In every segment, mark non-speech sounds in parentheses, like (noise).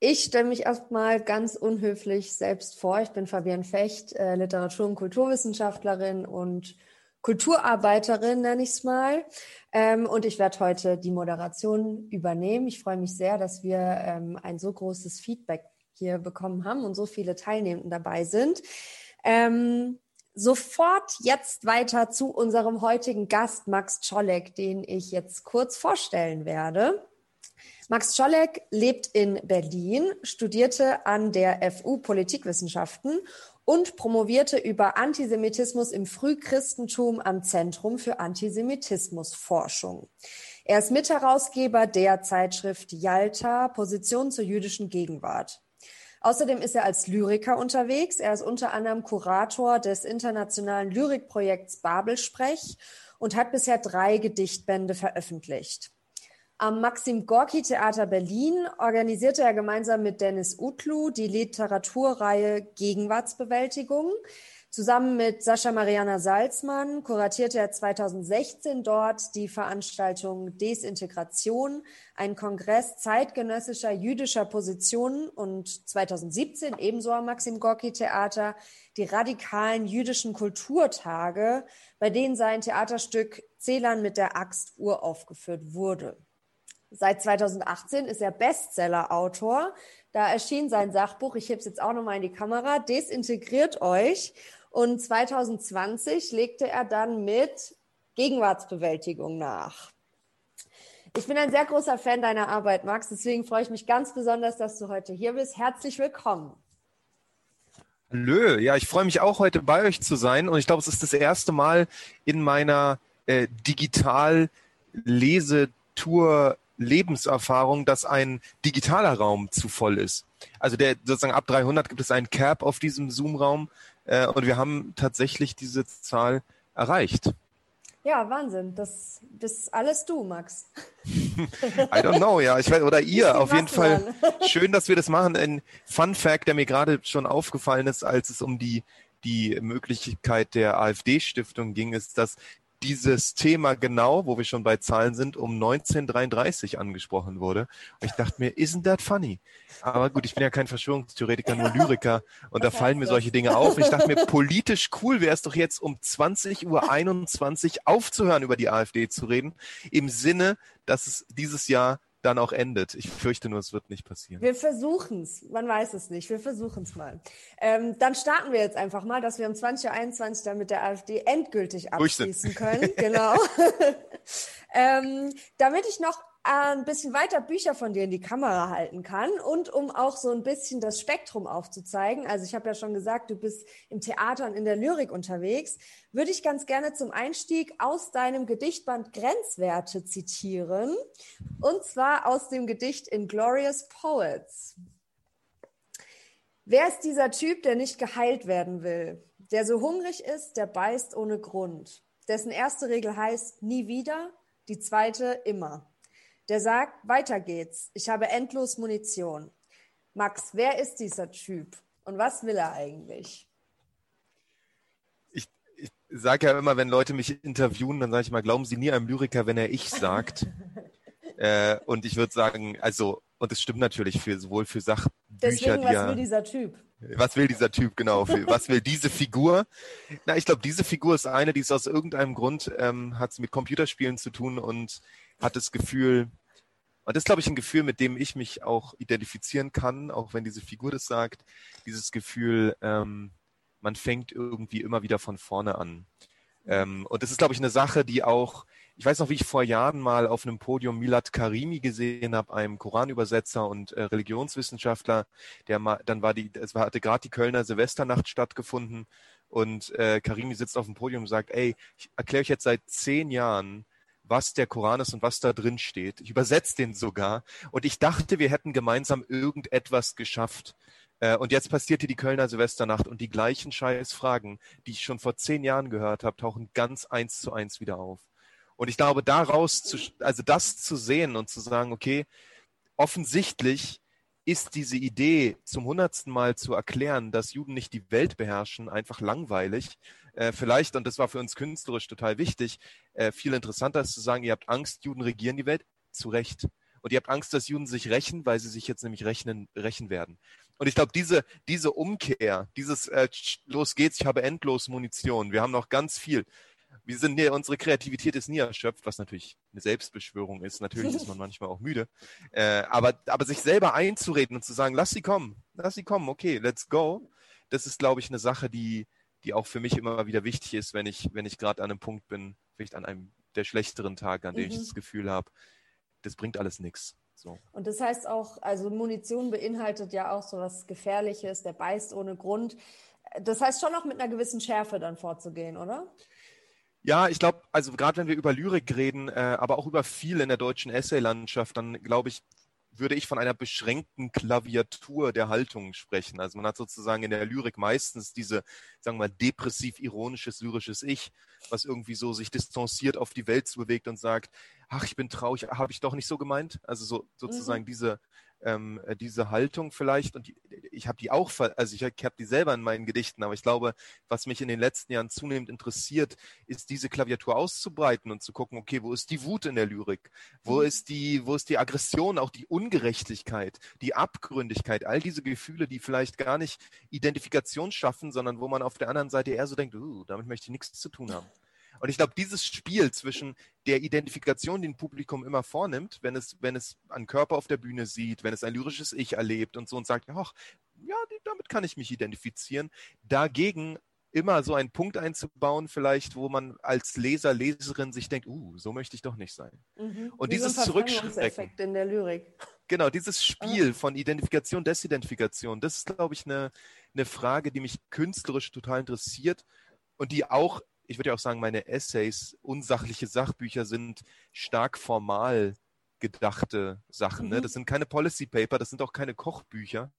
Ich stelle mich erstmal ganz unhöflich selbst vor. Ich bin Fabian Fecht, äh, Literatur- und Kulturwissenschaftlerin und Kulturarbeiterin, nenne ich es mal. Ähm, und ich werde heute die Moderation übernehmen. Ich freue mich sehr, dass wir ähm, ein so großes Feedback hier bekommen haben und so viele Teilnehmenden dabei sind. Ähm, sofort jetzt weiter zu unserem heutigen Gast, Max Czolek, den ich jetzt kurz vorstellen werde. Max Czolek lebt in Berlin, studierte an der FU Politikwissenschaften und promovierte über Antisemitismus im Frühchristentum am Zentrum für Antisemitismusforschung. Er ist Mitherausgeber der Zeitschrift Yalta, Position zur jüdischen Gegenwart. Außerdem ist er als Lyriker unterwegs. Er ist unter anderem Kurator des internationalen Lyrikprojekts Babelsprech und hat bisher drei Gedichtbände veröffentlicht. Am Maxim Gorki Theater Berlin organisierte er gemeinsam mit Dennis Utlu die Literaturreihe Gegenwartsbewältigung. Zusammen mit Sascha Mariana Salzmann kuratierte er 2016 dort die Veranstaltung Desintegration, ein Kongress zeitgenössischer jüdischer Positionen und 2017 ebenso am Maxim Gorki Theater die radikalen jüdischen Kulturtage, bei denen sein Theaterstück Zählern mit der Axt uraufgeführt wurde. Seit 2018 ist er Bestseller-Autor. Da erschien sein Sachbuch, ich hebe es jetzt auch nochmal in die Kamera, Desintegriert euch. Und 2020 legte er dann mit Gegenwartsbewältigung nach. Ich bin ein sehr großer Fan deiner Arbeit, Max. Deswegen freue ich mich ganz besonders, dass du heute hier bist. Herzlich willkommen. Hallo, ja, ich freue mich auch heute bei euch zu sein. Und ich glaube, es ist das erste Mal in meiner äh, Digital-Lesetour Lebenserfahrung, dass ein digitaler Raum zu voll ist. Also der sozusagen ab 300 gibt es einen Cap auf diesem Zoom-Raum äh, und wir haben tatsächlich diese Zahl erreicht. Ja, Wahnsinn. Das bist alles du, Max. (laughs) I don't know, ja. Ich weiß, oder ihr. Auf jeden Fall schön, dass wir das machen. Ein Fun Fact, der mir gerade schon aufgefallen ist, als es um die die Möglichkeit der AfD-Stiftung ging, ist, dass dieses Thema genau, wo wir schon bei Zahlen sind, um 1933 angesprochen wurde. Und ich dachte mir, isn't that funny? Aber gut, ich bin ja kein Verschwörungstheoretiker, nur Lyriker und da fallen mir solche Dinge auf. Ich dachte mir, politisch cool wäre es doch jetzt um 20.21 Uhr aufzuhören, über die AfD zu reden, im Sinne, dass es dieses Jahr dann auch endet. Ich fürchte nur, es wird nicht passieren. Wir versuchen es. Man weiß es nicht. Wir versuchen es mal. Ähm, dann starten wir jetzt einfach mal, dass wir um 2021 dann mit der AfD endgültig abschließen können. (laughs) genau. (laughs) ähm, damit ich noch ein bisschen weiter Bücher von dir in die Kamera halten kann und um auch so ein bisschen das Spektrum aufzuzeigen. Also ich habe ja schon gesagt, du bist im Theater und in der Lyrik unterwegs. Würde ich ganz gerne zum Einstieg aus deinem Gedichtband Grenzwerte zitieren. Und zwar aus dem Gedicht Inglorious Poets. Wer ist dieser Typ, der nicht geheilt werden will? Der so hungrig ist, der beißt ohne Grund. Dessen erste Regel heißt nie wieder, die zweite immer der sagt, weiter geht's, ich habe endlos Munition. Max, wer ist dieser Typ und was will er eigentlich? Ich, ich sage ja immer, wenn Leute mich interviewen, dann sage ich mal, glauben Sie nie einem Lyriker, wenn er ich sagt. (laughs) äh, und ich würde sagen, also, und es stimmt natürlich für sowohl für Sachbücher, Deswegen, was will dieser Typ? Was will dieser Typ genau? was will diese Figur? Na, ich glaube, diese Figur ist eine, die ist aus irgendeinem Grund ähm, hat mit Computerspielen zu tun und hat das Gefühl, und das ist, glaube ich, ein Gefühl, mit dem ich mich auch identifizieren kann, auch wenn diese Figur das sagt, dieses Gefühl, ähm, man fängt irgendwie immer wieder von vorne an. Ähm, und das ist, glaube ich, eine Sache, die auch, ich weiß noch, wie ich vor Jahren mal auf einem Podium Milad Karimi gesehen habe, einem Koranübersetzer und äh, Religionswissenschaftler, der mal, dann war die, es war, hatte gerade die Kölner Silvesternacht stattgefunden und äh, Karimi sitzt auf dem Podium und sagt, ey, ich erkläre euch jetzt seit zehn Jahren, was der Koran ist und was da drin steht. Ich übersetze den sogar. Und ich dachte, wir hätten gemeinsam irgendetwas geschafft. Äh, und jetzt passierte die Kölner Silvesternacht und die gleichen scheiß Fragen, die ich schon vor zehn Jahren gehört habe, tauchen ganz eins zu eins wieder auf. Und ich glaube, daraus zu, also das zu sehen und zu sagen, okay, offensichtlich ist diese Idee zum hundertsten Mal zu erklären, dass Juden nicht die Welt beherrschen, einfach langweilig äh, vielleicht, und das war für uns künstlerisch total wichtig, äh, viel interessanter ist zu sagen, ihr habt Angst, Juden regieren die Welt, zu Recht. Und ihr habt Angst, dass Juden sich rächen, weil sie sich jetzt nämlich rechnen, rächen werden. Und ich glaube, diese, diese Umkehr, dieses äh, los geht's, ich habe endlos Munition, wir haben noch ganz viel. Wir sind hier, unsere Kreativität ist nie erschöpft, was natürlich eine Selbstbeschwörung ist. Natürlich ist man (laughs) manchmal auch müde. Äh, aber, aber sich selber einzureden und zu sagen, lass sie kommen, lass sie kommen, okay, let's go. Das ist, glaube ich, eine Sache, die, die auch für mich immer wieder wichtig ist, wenn ich, wenn ich gerade an einem Punkt bin, vielleicht an einem der schlechteren Tage, an dem mhm. ich das Gefühl habe, das bringt alles nichts. So. Und das heißt auch, also Munition beinhaltet ja auch so was Gefährliches, der beißt ohne Grund. Das heißt schon auch mit einer gewissen Schärfe dann vorzugehen, oder? Ja, ich glaube, also gerade wenn wir über Lyrik reden, äh, aber auch über viel in der deutschen Essay-Landschaft, dann glaube ich, würde ich von einer beschränkten Klaviatur der Haltung sprechen. Also man hat sozusagen in der Lyrik meistens diese, sagen wir mal, depressiv-ironisches, lyrisches Ich, was irgendwie so sich distanziert auf die Welt zubewegt und sagt, ach, ich bin traurig, habe ich doch nicht so gemeint. Also so sozusagen mhm. diese ähm, äh, diese Haltung vielleicht und die, ich habe die auch, also ich, ich habe die selber in meinen Gedichten, aber ich glaube, was mich in den letzten Jahren zunehmend interessiert, ist diese Klaviatur auszubreiten und zu gucken, okay, wo ist die Wut in der Lyrik? Wo mhm. ist die, wo ist die Aggression, auch die Ungerechtigkeit, die Abgründigkeit, all diese Gefühle, die vielleicht gar nicht Identifikation schaffen, sondern wo man auf der anderen Seite eher so denkt, uh, damit möchte ich nichts zu tun haben. Und ich glaube, dieses Spiel zwischen der Identifikation, die ein Publikum immer vornimmt, wenn es, wenn es einen Körper auf der Bühne sieht, wenn es ein lyrisches Ich erlebt und so und sagt, ach, ja, damit kann ich mich identifizieren, dagegen immer so einen Punkt einzubauen, vielleicht, wo man als Leser, Leserin sich denkt, uh, so möchte ich doch nicht sein. Mhm. Und Wie dieses so Zurückschrecken. in der Lyrik. Genau, dieses Spiel ah. von Identifikation, Desidentifikation, das ist, glaube ich, eine, eine Frage, die mich künstlerisch total interessiert und die auch ich würde ja auch sagen, meine Essays, unsachliche Sachbücher sind stark formal gedachte Sachen. Ne? Mhm. Ne? Das sind keine Policy Paper, das sind auch keine Kochbücher.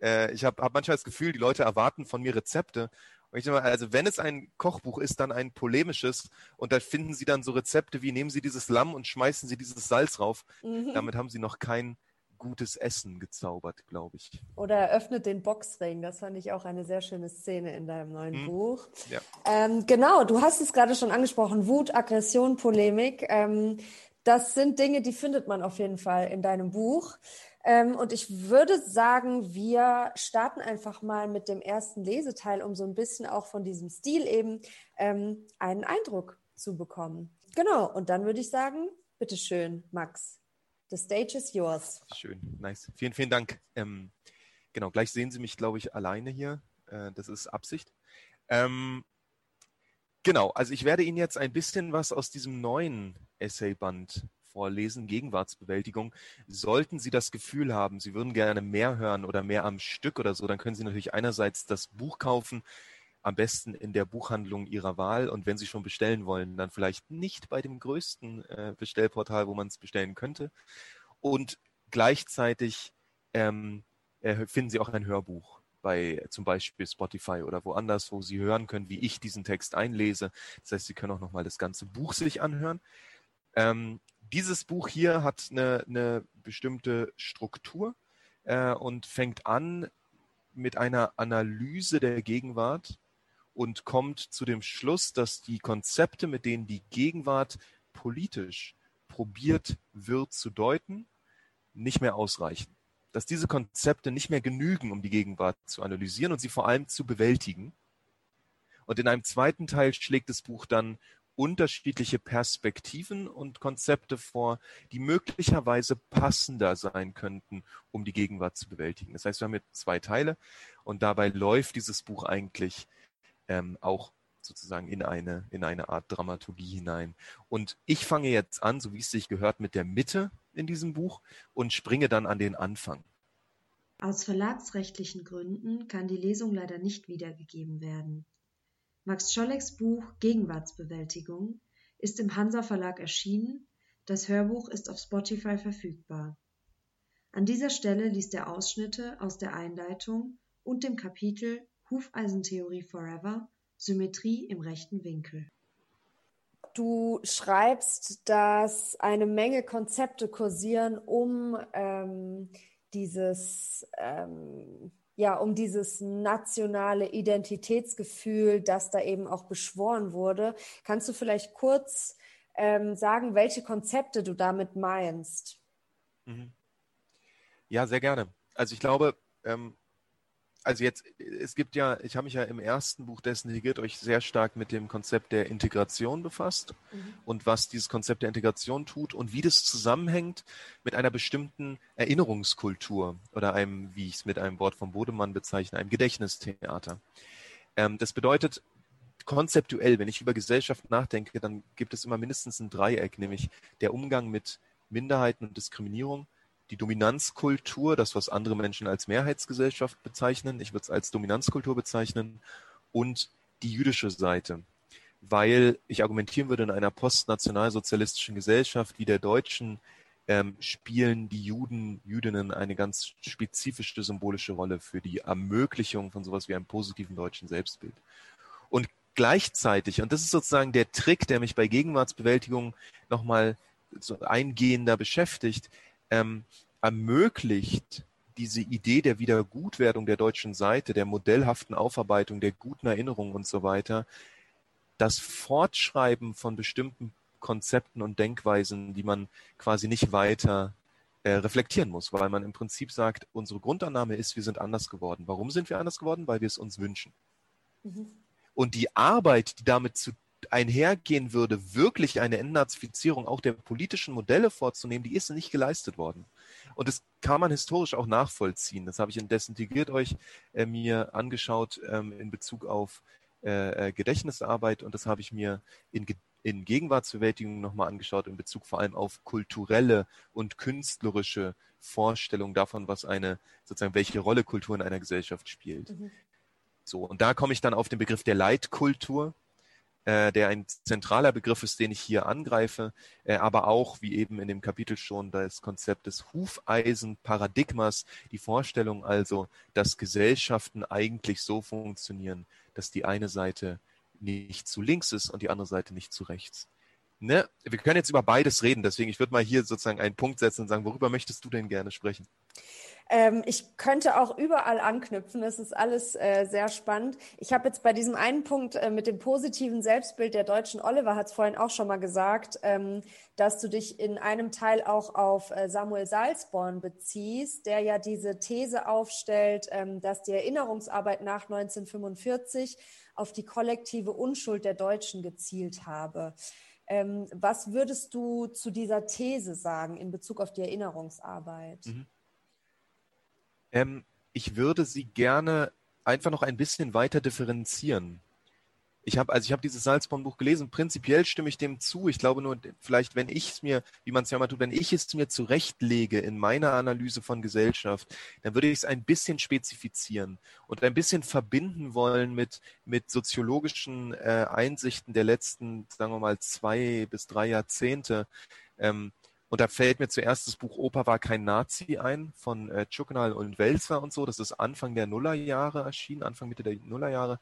Äh, ich habe hab manchmal das Gefühl, die Leute erwarten von mir Rezepte. Und ich denke mal, also wenn es ein Kochbuch ist, dann ein polemisches und da finden sie dann so Rezepte wie nehmen Sie dieses Lamm und schmeißen Sie dieses Salz rauf. Mhm. Damit haben sie noch kein gutes Essen gezaubert, glaube ich. Oder eröffnet den Boxring. Das fand ich auch eine sehr schöne Szene in deinem neuen hm. Buch. Ja. Ähm, genau, du hast es gerade schon angesprochen. Wut, Aggression, Polemik. Ähm, das sind Dinge, die findet man auf jeden Fall in deinem Buch. Ähm, und ich würde sagen, wir starten einfach mal mit dem ersten Leseteil, um so ein bisschen auch von diesem Stil eben ähm, einen Eindruck zu bekommen. Genau, und dann würde ich sagen, bitteschön, Max. The stage is yours. Schön, nice. Vielen, vielen Dank. Ähm, genau, gleich sehen Sie mich, glaube ich, alleine hier. Äh, das ist Absicht. Ähm, genau, also ich werde Ihnen jetzt ein bisschen was aus diesem neuen Essayband vorlesen, Gegenwartsbewältigung. Sollten Sie das Gefühl haben, Sie würden gerne mehr hören oder mehr am Stück oder so, dann können Sie natürlich einerseits das Buch kaufen, am besten in der Buchhandlung Ihrer Wahl. Und wenn Sie schon bestellen wollen, dann vielleicht nicht bei dem größten äh, Bestellportal, wo man es bestellen könnte. Und gleichzeitig ähm, äh, finden Sie auch ein Hörbuch bei zum Beispiel Spotify oder woanders, wo Sie hören können, wie ich diesen Text einlese. Das heißt, Sie können auch nochmal das ganze Buch sich anhören. Ähm, dieses Buch hier hat eine, eine bestimmte Struktur äh, und fängt an mit einer Analyse der Gegenwart und kommt zu dem Schluss, dass die Konzepte, mit denen die Gegenwart politisch probiert wird zu deuten, nicht mehr ausreichen. Dass diese Konzepte nicht mehr genügen, um die Gegenwart zu analysieren und sie vor allem zu bewältigen. Und in einem zweiten Teil schlägt das Buch dann unterschiedliche Perspektiven und Konzepte vor, die möglicherweise passender sein könnten, um die Gegenwart zu bewältigen. Das heißt, wir haben jetzt zwei Teile und dabei läuft dieses Buch eigentlich ähm, auch sozusagen in eine, in eine Art Dramaturgie hinein. Und ich fange jetzt an, so wie es sich gehört, mit der Mitte in diesem Buch und springe dann an den Anfang. Aus verlagsrechtlichen Gründen kann die Lesung leider nicht wiedergegeben werden. Max Schollecks Buch Gegenwartsbewältigung ist im Hansa Verlag erschienen, das Hörbuch ist auf Spotify verfügbar. An dieser Stelle liest er Ausschnitte aus der Einleitung und dem Kapitel Hufeisentheorie Forever, Symmetrie im rechten Winkel. Du schreibst, dass eine Menge Konzepte kursieren, um ähm, dieses ähm, ja, um dieses nationale Identitätsgefühl, das da eben auch beschworen wurde. Kannst du vielleicht kurz ähm, sagen, welche Konzepte du damit meinst? Mhm. Ja, sehr gerne. Also ich glaube, ähm, also jetzt, es gibt ja, ich habe mich ja im ersten Buch dessen Desintegriert euch sehr stark mit dem Konzept der Integration befasst mhm. und was dieses Konzept der Integration tut und wie das zusammenhängt mit einer bestimmten Erinnerungskultur oder einem, wie ich es mit einem Wort von Bodemann bezeichne, einem Gedächtnistheater. Ähm, das bedeutet, konzeptuell, wenn ich über Gesellschaft nachdenke, dann gibt es immer mindestens ein Dreieck, nämlich der Umgang mit Minderheiten und Diskriminierung, die Dominanzkultur, das, was andere Menschen als Mehrheitsgesellschaft bezeichnen, ich würde es als Dominanzkultur bezeichnen, und die jüdische Seite. Weil ich argumentieren würde, in einer postnationalsozialistischen Gesellschaft wie der deutschen ähm, spielen die Juden, Jüdinnen eine ganz spezifische symbolische Rolle für die Ermöglichung von sowas wie einem positiven deutschen Selbstbild. Und gleichzeitig, und das ist sozusagen der Trick, der mich bei Gegenwartsbewältigung nochmal so eingehender beschäftigt, ähm, ermöglicht diese Idee der Wiedergutwerdung der deutschen Seite, der modellhaften Aufarbeitung, der guten Erinnerung und so weiter, das Fortschreiben von bestimmten Konzepten und Denkweisen, die man quasi nicht weiter äh, reflektieren muss, weil man im Prinzip sagt, unsere Grundannahme ist, wir sind anders geworden. Warum sind wir anders geworden? Weil wir es uns wünschen. Mhm. Und die Arbeit, die damit zu einhergehen würde, wirklich eine Entnazifizierung auch der politischen Modelle vorzunehmen, die ist nicht geleistet worden. Und das kann man historisch auch nachvollziehen. Das habe ich in Desintegriert euch äh, mir angeschaut ähm, in Bezug auf äh, äh Gedächtnisarbeit und das habe ich mir in, in Gegenwartsbewältigung nochmal angeschaut in Bezug vor allem auf kulturelle und künstlerische Vorstellungen davon, was eine, sozusagen, welche Rolle Kultur in einer Gesellschaft spielt. Mhm. So, und da komme ich dann auf den Begriff der Leitkultur, äh, der ein zentraler Begriff ist, den ich hier angreife, äh, aber auch, wie eben in dem Kapitel schon, das Konzept des Hufeisenparadigmas, die Vorstellung also, dass Gesellschaften eigentlich so funktionieren, dass die eine Seite nicht zu links ist und die andere Seite nicht zu rechts. Ne? Wir können jetzt über beides reden, deswegen ich würde mal hier sozusagen einen Punkt setzen und sagen, worüber möchtest du denn gerne sprechen? Ähm, ich könnte auch überall anknüpfen. Es ist alles äh, sehr spannend. Ich habe jetzt bei diesem einen Punkt äh, mit dem positiven Selbstbild der Deutschen, Oliver hat es vorhin auch schon mal gesagt, ähm, dass du dich in einem Teil auch auf äh, Samuel Salzborn beziehst, der ja diese These aufstellt, ähm, dass die Erinnerungsarbeit nach 1945 auf die kollektive Unschuld der Deutschen gezielt habe. Ähm, was würdest du zu dieser These sagen in Bezug auf die Erinnerungsarbeit? Mhm. Ähm, ich würde sie gerne einfach noch ein bisschen weiter differenzieren. Ich habe also ich dieses Salzborn-Buch gelesen. Prinzipiell stimme ich dem zu. Ich glaube nur, vielleicht, wenn ich es mir, wie man es ja mal tut, wenn ich es mir zurechtlege in meiner Analyse von Gesellschaft, dann würde ich es ein bisschen spezifizieren und ein bisschen verbinden wollen mit mit soziologischen äh, Einsichten der letzten, sagen wir mal, zwei bis drei Jahrzehnte. Ähm, und da fällt mir zuerst das Buch Opa war kein Nazi ein von äh, Tschucknal und Welzer und so. Das ist Anfang der Nullerjahre erschienen, Anfang Mitte der Nullerjahre.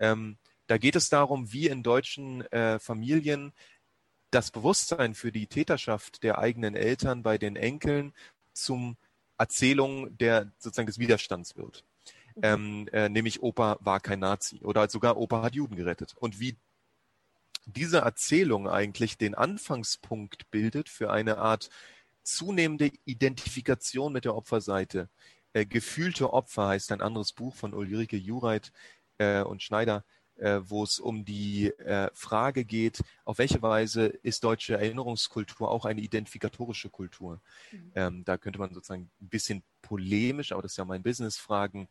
Ähm, da geht es darum, wie in deutschen äh, Familien das Bewusstsein für die Täterschaft der eigenen Eltern bei den Enkeln zum Erzählung der sozusagen des Widerstands wird. Mhm. Ähm, äh, nämlich Opa war kein Nazi oder sogar Opa hat Juden gerettet. Und wie diese Erzählung eigentlich den Anfangspunkt bildet für eine Art zunehmende Identifikation mit der Opferseite. Äh, Gefühlte Opfer heißt ein anderes Buch von Ulrike Jureit äh, und Schneider, äh, wo es um die äh, Frage geht, auf welche Weise ist deutsche Erinnerungskultur auch eine identifikatorische Kultur. Mhm. Ähm, da könnte man sozusagen ein bisschen polemisch, aber das ist ja mein Business, fragen,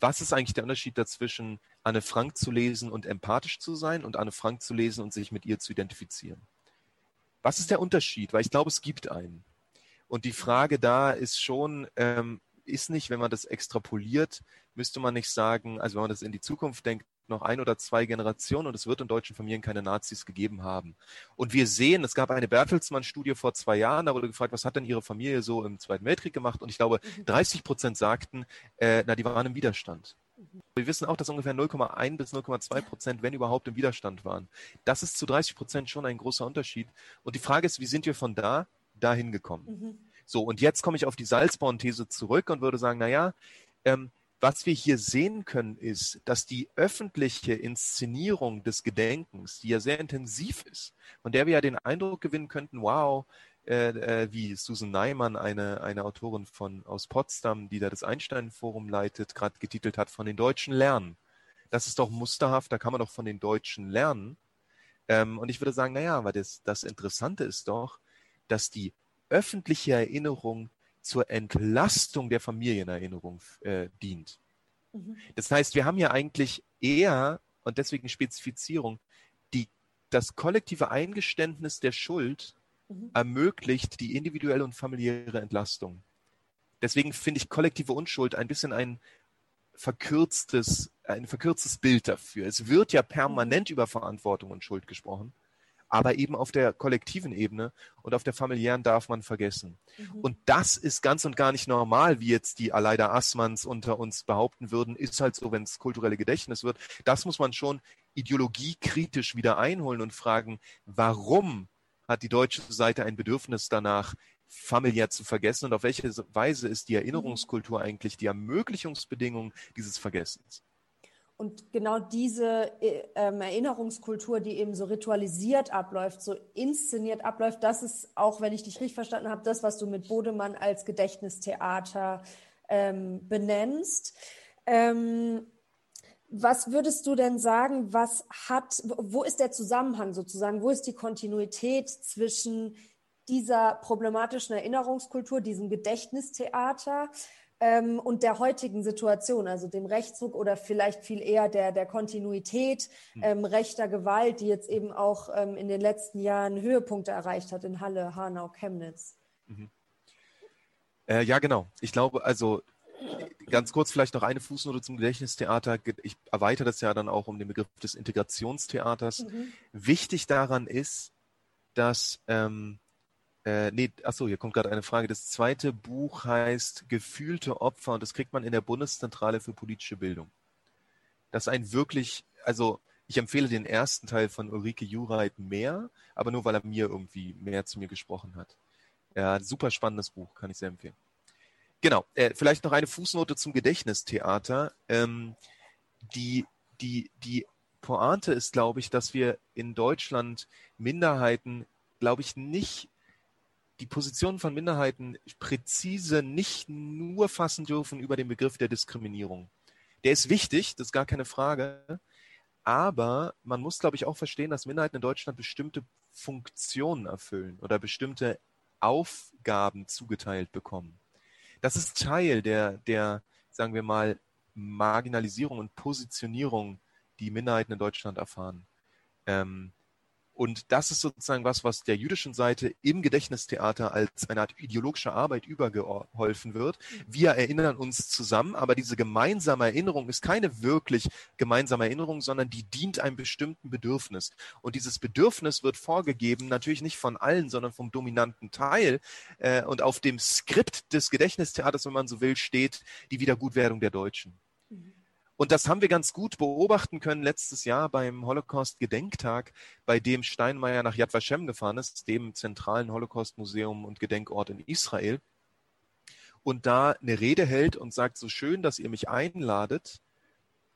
was ist eigentlich der Unterschied dazwischen, Anne Frank zu lesen und empathisch zu sein und Anne Frank zu lesen und sich mit ihr zu identifizieren? Was ist der Unterschied? Weil ich glaube, es gibt einen. Und die Frage da ist schon, ähm, ist nicht, wenn man das extrapoliert, müsste man nicht sagen, also wenn man das in die Zukunft denkt, noch ein oder zwei Generationen und es wird in deutschen Familien keine Nazis gegeben haben. Und wir sehen, es gab eine Bertelsmann-Studie vor zwei Jahren, da wurde gefragt, was hat denn Ihre Familie so im Zweiten Weltkrieg gemacht? Und ich glaube, 30 mhm. Prozent sagten, äh, na, die waren im Widerstand. Wir wissen auch, dass ungefähr 0,1 bis 0,2 Prozent, wenn überhaupt, im Widerstand waren. Das ist zu 30 Prozent schon ein großer Unterschied. Und die Frage ist, wie sind wir von da dahin gekommen? Mhm. So, und jetzt komme ich auf die Salzborn-These zurück und würde sagen, na ja, ähm, was wir hier sehen können, ist, dass die öffentliche Inszenierung des Gedenkens, die ja sehr intensiv ist, von der wir ja den Eindruck gewinnen könnten, wow, äh, äh, wie Susan Neiman, eine, eine Autorin von, aus Potsdam, die da das Einstein-Forum leitet, gerade getitelt hat, von den Deutschen lernen. Das ist doch musterhaft, da kann man doch von den Deutschen lernen. Ähm, und ich würde sagen, naja, aber das, das Interessante ist doch, dass die öffentliche Erinnerung zur Entlastung der Familienerinnerung äh, dient. Mhm. Das heißt, wir haben ja eigentlich eher, und deswegen Spezifizierung, die, das kollektive Eingeständnis der Schuld mhm. ermöglicht die individuelle und familiäre Entlastung. Deswegen finde ich kollektive Unschuld ein bisschen ein verkürztes, ein verkürztes Bild dafür. Es wird ja permanent mhm. über Verantwortung und Schuld gesprochen aber eben auf der kollektiven Ebene und auf der familiären darf man vergessen. Mhm. Und das ist ganz und gar nicht normal, wie jetzt die Aleida Assmanns unter uns behaupten würden, ist halt so, wenn es kulturelle Gedächtnis wird. Das muss man schon ideologiekritisch wieder einholen und fragen, warum hat die deutsche Seite ein Bedürfnis danach, familiär zu vergessen und auf welche Weise ist die mhm. Erinnerungskultur eigentlich die Ermöglichungsbedingung dieses Vergessens? Und genau diese äh, ähm, Erinnerungskultur, die eben so ritualisiert abläuft, so inszeniert abläuft, das ist auch, wenn ich dich richtig verstanden habe, das, was du mit Bodemann als Gedächtnistheater ähm, benennst. Ähm, was würdest du denn sagen, was hat, wo ist der Zusammenhang sozusagen, wo ist die Kontinuität zwischen dieser problematischen Erinnerungskultur, diesem Gedächtnistheater ähm, und der heutigen Situation, also dem Rechtsruck oder vielleicht viel eher der, der Kontinuität hm. ähm, rechter Gewalt, die jetzt eben auch ähm, in den letzten Jahren Höhepunkte erreicht hat in Halle, Hanau, Chemnitz. Mhm. Äh, ja, genau. Ich glaube, also ganz kurz vielleicht noch eine Fußnote zum Gedächtnistheater. Ich erweitere das ja dann auch um den Begriff des Integrationstheaters. Mhm. Wichtig daran ist, dass ähm, äh, nee, achso, hier kommt gerade eine Frage. Das zweite Buch heißt Gefühlte Opfer und das kriegt man in der Bundeszentrale für politische Bildung. Das ist ein wirklich, also ich empfehle den ersten Teil von Ulrike Jureit mehr, aber nur weil er mir irgendwie mehr zu mir gesprochen hat. Ja, super spannendes Buch, kann ich sehr empfehlen. Genau, äh, vielleicht noch eine Fußnote zum Gedächtnistheater. Ähm, die, die, die Pointe ist, glaube ich, dass wir in Deutschland Minderheiten, glaube ich, nicht die Positionen von Minderheiten präzise nicht nur fassen dürfen über den Begriff der Diskriminierung. Der ist wichtig, das ist gar keine Frage. Aber man muss, glaube ich, auch verstehen, dass Minderheiten in Deutschland bestimmte Funktionen erfüllen oder bestimmte Aufgaben zugeteilt bekommen. Das ist Teil der, der, sagen wir mal, Marginalisierung und Positionierung, die Minderheiten in Deutschland erfahren. Ähm, und das ist sozusagen was, was der jüdischen Seite im Gedächtnistheater als eine Art ideologische Arbeit übergeholfen wird. Wir erinnern uns zusammen, aber diese gemeinsame Erinnerung ist keine wirklich gemeinsame Erinnerung, sondern die dient einem bestimmten Bedürfnis. Und dieses Bedürfnis wird vorgegeben, natürlich nicht von allen, sondern vom dominanten Teil. Äh, und auf dem Skript des Gedächtnistheaters, wenn man so will, steht die Wiedergutwerdung der Deutschen. Mhm. Und das haben wir ganz gut beobachten können letztes Jahr beim Holocaust-Gedenktag, bei dem Steinmeier nach Yad Vashem gefahren ist, dem zentralen Holocaust-Museum und Gedenkort in Israel. Und da eine Rede hält und sagt, so schön, dass ihr mich einladet,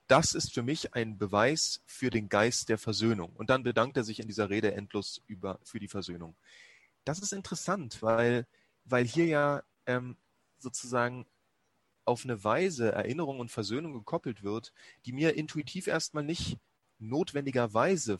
das ist für mich ein Beweis für den Geist der Versöhnung. Und dann bedankt er sich in dieser Rede endlos über, für die Versöhnung. Das ist interessant, weil, weil hier ja ähm, sozusagen auf eine Weise Erinnerung und Versöhnung gekoppelt wird, die mir intuitiv erstmal nicht notwendigerweise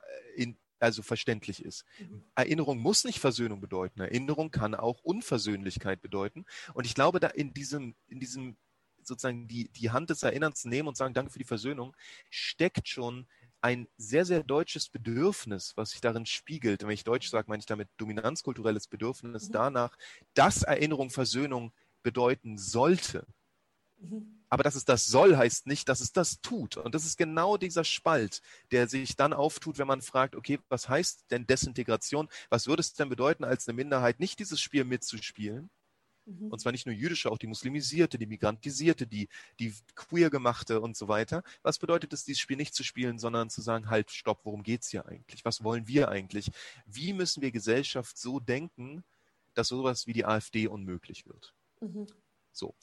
äh, in, also verständlich ist. Mhm. Erinnerung muss nicht Versöhnung bedeuten. Erinnerung kann auch Unversöhnlichkeit bedeuten. Und ich glaube, da in diesem, in diesem sozusagen die, die Hand des Erinnerns nehmen und sagen, danke für die Versöhnung, steckt schon ein sehr, sehr deutsches Bedürfnis, was sich darin spiegelt. Wenn ich Deutsch sage, meine ich damit dominanzkulturelles Bedürfnis mhm. danach, dass Erinnerung Versöhnung bedeuten sollte. Mhm. Aber dass es das soll, heißt nicht, dass es das tut. Und das ist genau dieser Spalt, der sich dann auftut, wenn man fragt, okay, was heißt denn Desintegration? Was würde es denn bedeuten, als eine Minderheit nicht dieses Spiel mitzuspielen? Mhm. Und zwar nicht nur jüdische, auch die muslimisierte, die migrantisierte, die, die queer gemachte und so weiter. Was bedeutet es, dieses Spiel nicht zu spielen, sondern zu sagen, halt, stopp, worum geht es hier eigentlich? Was wollen wir eigentlich? Wie müssen wir Gesellschaft so denken, dass sowas wie die AfD unmöglich wird? Mhm. So,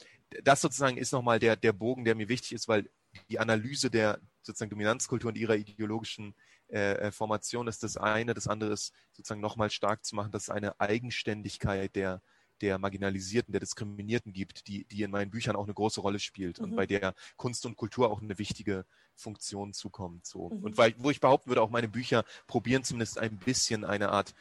das sozusagen ist nochmal der, der Bogen, der mir wichtig ist, weil die Analyse der sozusagen Dominanzkultur und ihrer ideologischen äh, Formation ist das eine, das andere ist sozusagen nochmal stark zu machen, dass es eine Eigenständigkeit der, der Marginalisierten, der Diskriminierten gibt, die, die in meinen Büchern auch eine große Rolle spielt mhm. und bei der Kunst und Kultur auch eine wichtige Funktion zukommt. So. Mhm. Und weil, wo ich behaupten würde, auch meine Bücher probieren zumindest ein bisschen eine Art,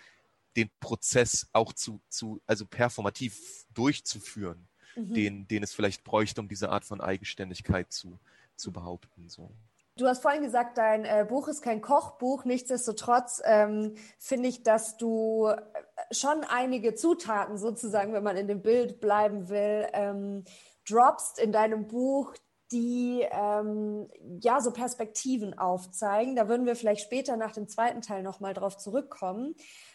den Prozess auch zu, zu also performativ durchzuführen, mhm. den, den es vielleicht bräuchte, um diese Art von Eigenständigkeit zu, zu behaupten. So. Du hast vorhin gesagt, dein äh, Buch ist kein Kochbuch. Nichtsdestotrotz ähm, finde ich, dass du äh, schon einige Zutaten sozusagen, wenn man in dem Bild bleiben will, ähm, droppst in deinem Buch, die ähm, ja so Perspektiven aufzeigen. Da würden wir vielleicht später nach dem zweiten Teil nochmal drauf zurückkommen.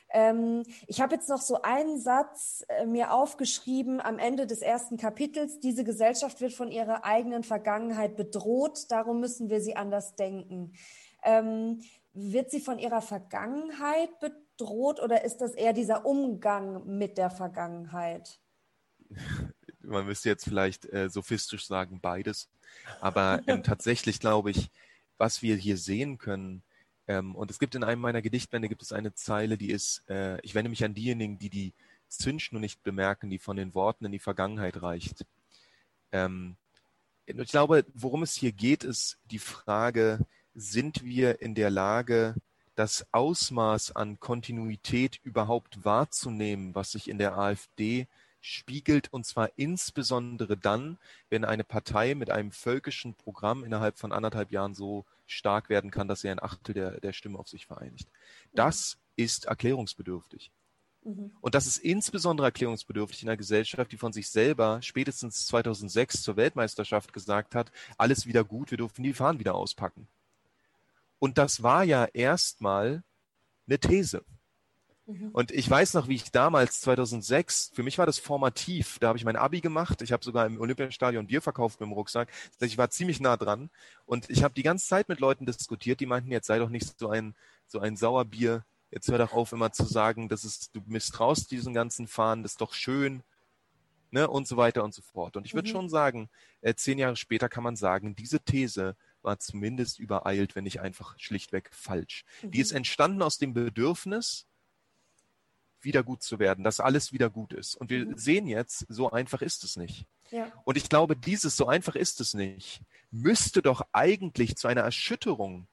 Ähm, ich habe jetzt noch so einen Satz äh, mir aufgeschrieben am Ende des ersten Kapitels. Diese Gesellschaft wird von ihrer eigenen Vergangenheit bedroht, darum müssen wir sie anders denken. Ähm, wird sie von ihrer Vergangenheit bedroht oder ist das eher dieser Umgang mit der Vergangenheit? (laughs) Man müsste jetzt vielleicht äh, sophistisch sagen, beides. Aber ähm, (laughs) tatsächlich glaube ich, was wir hier sehen können, ähm, und es gibt in einem meiner Gedichtbände gibt es eine Zeile, die ist, äh, ich wende mich an diejenigen, die die Zündschnur nicht bemerken, die von den Worten in die Vergangenheit reicht. Ähm, ich glaube, worum es hier geht, ist die Frage, sind wir in der Lage, das Ausmaß an Kontinuität überhaupt wahrzunehmen, was sich in der AfD spiegelt, und zwar insbesondere dann, wenn eine Partei mit einem völkischen Programm innerhalb von anderthalb Jahren so stark werden kann, dass er ein Achtel der, der Stimme auf sich vereinigt. Das ist erklärungsbedürftig. Mhm. Und das ist insbesondere erklärungsbedürftig in einer Gesellschaft, die von sich selber spätestens 2006 zur Weltmeisterschaft gesagt hat, alles wieder gut, wir dürfen die Fahnen wieder auspacken. Und das war ja erstmal eine These. Mhm. Und ich weiß noch, wie ich damals 2006, für mich war das formativ. Da habe ich mein Abi gemacht. Ich habe sogar im Olympiastadion Bier verkauft mit dem Rucksack. Ich war ziemlich nah dran. Und ich habe die ganze Zeit mit Leuten diskutiert, die meinten, jetzt sei doch nicht so ein, so ein Sauerbier. Jetzt hör doch auf, immer zu sagen, dass es, du misstraust diesen ganzen Fahren, das ist doch schön. Ne, und so weiter und so fort. Und ich würde mhm. schon sagen, äh, zehn Jahre später kann man sagen, diese These war zumindest übereilt, wenn nicht einfach schlichtweg falsch. Mhm. Die ist entstanden aus dem Bedürfnis, wieder gut zu werden, dass alles wieder gut ist. Und wir mhm. sehen jetzt, so einfach ist es nicht. Ja. Und ich glaube, dieses so einfach ist es nicht, müsste doch eigentlich zu einer Erschütterung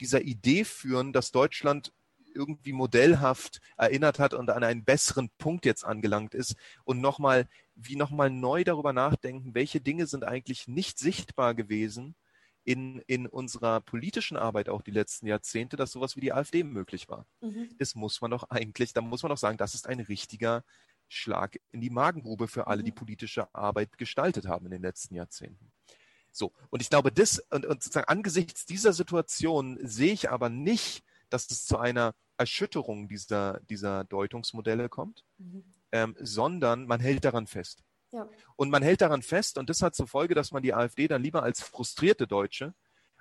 dieser Idee führen, dass Deutschland irgendwie modellhaft erinnert hat und an einen besseren Punkt jetzt angelangt ist und nochmal, wie nochmal neu darüber nachdenken, welche Dinge sind eigentlich nicht sichtbar gewesen in, in unserer politischen Arbeit auch die letzten Jahrzehnte, dass sowas wie die AfD möglich war. Mhm. Das muss man doch eigentlich, da muss man doch sagen, das ist ein richtiger Schlag in die Magengrube für alle, mhm. die politische Arbeit gestaltet haben in den letzten Jahrzehnten. So, und ich glaube, das, und, und sozusagen angesichts dieser Situation sehe ich aber nicht, dass es zu einer Erschütterung dieser, dieser Deutungsmodelle kommt, mhm. ähm, sondern man hält daran fest. Ja. Und man hält daran fest und das hat zur Folge, dass man die AfD dann lieber als frustrierte Deutsche,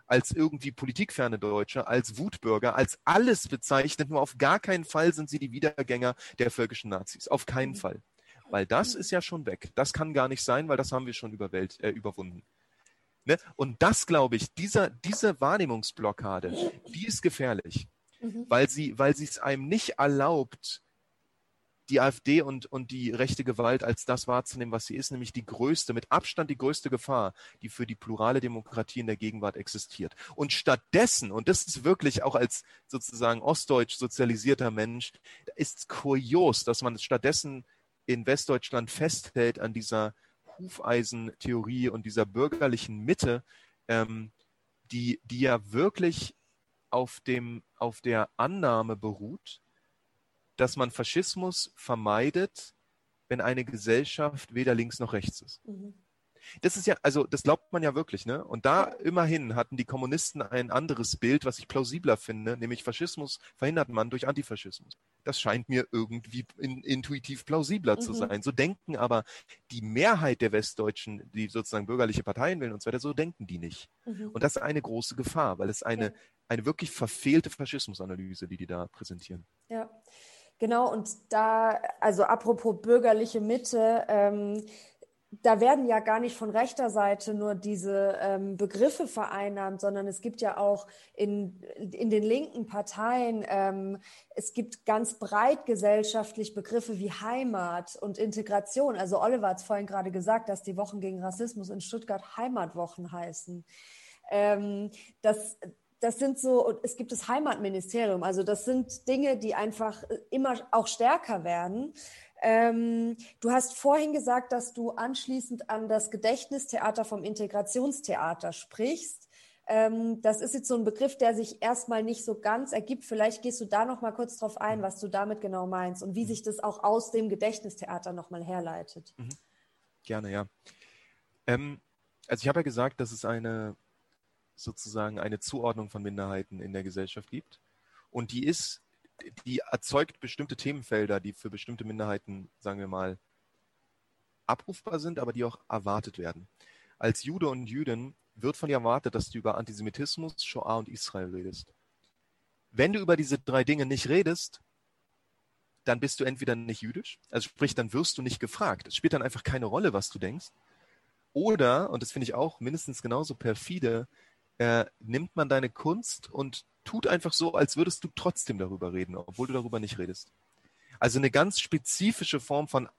als irgendwie politikferne Deutsche, als Wutbürger, als alles bezeichnet. Nur auf gar keinen Fall sind sie die Wiedergänger der völkischen Nazis. Auf keinen mhm. Fall. Weil das mhm. ist ja schon weg. Das kann gar nicht sein, weil das haben wir schon überwält, äh, überwunden. Ne? Und das, glaube ich, dieser, diese Wahrnehmungsblockade, die ist gefährlich, mhm. weil sie, weil sie es einem nicht erlaubt, die AfD und, und die rechte Gewalt als das wahrzunehmen, was sie ist, nämlich die größte, mit Abstand die größte Gefahr, die für die plurale Demokratie in der Gegenwart existiert. Und stattdessen, und das ist wirklich auch als sozusagen ostdeutsch sozialisierter Mensch, ist kurios, dass man stattdessen in Westdeutschland festhält an dieser Hufeisentheorie und dieser bürgerlichen Mitte, ähm, die, die ja wirklich auf, dem, auf der Annahme beruht, dass man Faschismus vermeidet, wenn eine Gesellschaft weder links noch rechts ist. Mhm. Das ist ja, also das glaubt man ja wirklich, ne? Und da immerhin hatten die Kommunisten ein anderes Bild, was ich plausibler finde, nämlich Faschismus verhindert man durch Antifaschismus. Das scheint mir irgendwie in, intuitiv plausibler mhm. zu sein. So denken aber die Mehrheit der Westdeutschen, die sozusagen bürgerliche Parteien wählen und so weiter, so denken die nicht. Mhm. Und das ist eine große Gefahr, weil es eine, ja. eine wirklich verfehlte Faschismusanalyse, die die da präsentieren. Ja. Genau, und da, also apropos bürgerliche Mitte, ähm, da werden ja gar nicht von rechter Seite nur diese ähm, Begriffe vereinnahmt, sondern es gibt ja auch in, in den linken Parteien, ähm, es gibt ganz breit gesellschaftlich Begriffe wie Heimat und Integration. Also Oliver hat es vorhin gerade gesagt, dass die Wochen gegen Rassismus in Stuttgart Heimatwochen heißen. Ähm, das, das sind so, es gibt das Heimatministerium. Also das sind Dinge, die einfach immer auch stärker werden. Ähm, du hast vorhin gesagt, dass du anschließend an das Gedächtnistheater vom Integrationstheater sprichst. Ähm, das ist jetzt so ein Begriff, der sich erstmal nicht so ganz ergibt. Vielleicht gehst du da noch mal kurz drauf ein, was du damit genau meinst und wie sich das auch aus dem Gedächtnistheater noch mal herleitet. Mhm. Gerne, ja. Ähm, also ich habe ja gesagt, dass es eine sozusagen eine Zuordnung von Minderheiten in der Gesellschaft gibt. Und die ist die erzeugt bestimmte Themenfelder, die für bestimmte Minderheiten, sagen wir mal, abrufbar sind, aber die auch erwartet werden. Als Jude und Jüdin wird von dir erwartet, dass du über Antisemitismus, Shoah und Israel redest. Wenn du über diese drei Dinge nicht redest, dann bist du entweder nicht jüdisch, also sprich, dann wirst du nicht gefragt. Es spielt dann einfach keine Rolle, was du denkst. Oder, und das finde ich auch mindestens genauso perfide, äh, nimmt man deine Kunst und tut einfach so, als würdest du trotzdem darüber reden, obwohl du darüber nicht redest. Also eine ganz spezifische Form von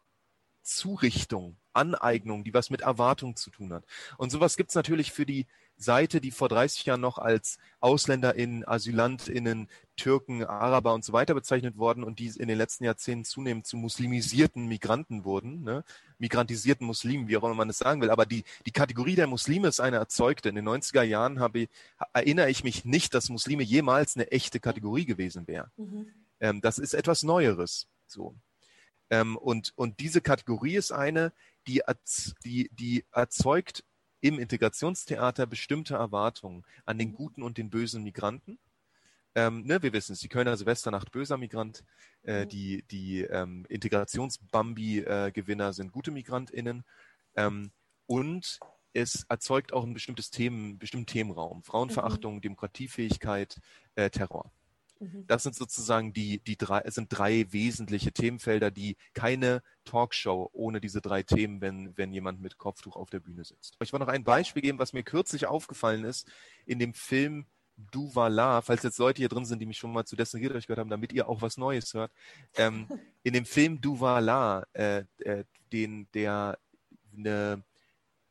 Zurichtung, Aneignung, die was mit Erwartung zu tun hat. Und sowas gibt es natürlich für die Seite, die vor 30 Jahren noch als AusländerInnen, AsylantInnen, Türken, Araber und so weiter bezeichnet worden und die in den letzten Jahrzehnten zunehmend zu muslimisierten Migranten wurden, ne? migrantisierten Muslimen, wie auch immer man es sagen will. Aber die, die Kategorie der Muslime ist eine erzeugte. In den 90er Jahren habe, erinnere ich mich nicht, dass Muslime jemals eine echte Kategorie gewesen wäre. Mhm. Ähm, das ist etwas Neueres. So. Ähm, und, und diese Kategorie ist eine, die, die, die erzeugt im Integrationstheater bestimmte Erwartungen an den guten und den bösen Migranten. Ähm, ne, wir wissen es, die Kölner Silvesternacht böser Migrant, äh, mhm. die, die ähm, Integrations-Bambi-Gewinner äh, sind gute MigrantInnen. Ähm, und es erzeugt auch ein bestimmtes Themen, bestimmten Themenraum. Frauenverachtung, mhm. Demokratiefähigkeit, äh, Terror. Mhm. Das sind sozusagen die, die drei, es sind drei wesentliche Themenfelder, die keine Talkshow ohne diese drei Themen, wenn, wenn jemand mit Kopftuch auf der Bühne sitzt. Ich wollte noch ein Beispiel geben, was mir kürzlich aufgefallen ist in dem Film Du Duvala, falls jetzt Leute hier drin sind, die mich schon mal zu Dessen euch gehört haben, damit ihr auch was Neues hört. Ähm, (laughs) in dem Film Du Duvala, äh, äh, den, der eine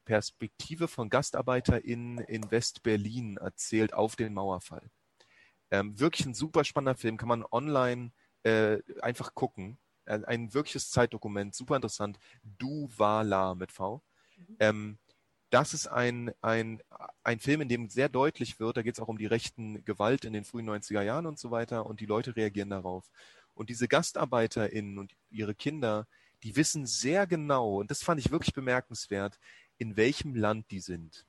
Perspektive von GastarbeiterInnen in West-Berlin erzählt auf den Mauerfall. Ähm, wirklich ein super spannender Film, kann man online äh, einfach gucken. Ein, ein, wirkliches Zeitdokument, super interessant. Du Vala mit V. Mhm. Ähm, das ist ein, ein, ein Film, in dem sehr deutlich wird, da geht es auch um die rechten Gewalt in den frühen 90er Jahren und so weiter und die Leute reagieren darauf. Und diese GastarbeiterInnen und ihre Kinder, die wissen sehr genau, und das fand ich wirklich bemerkenswert, in welchem Land die sind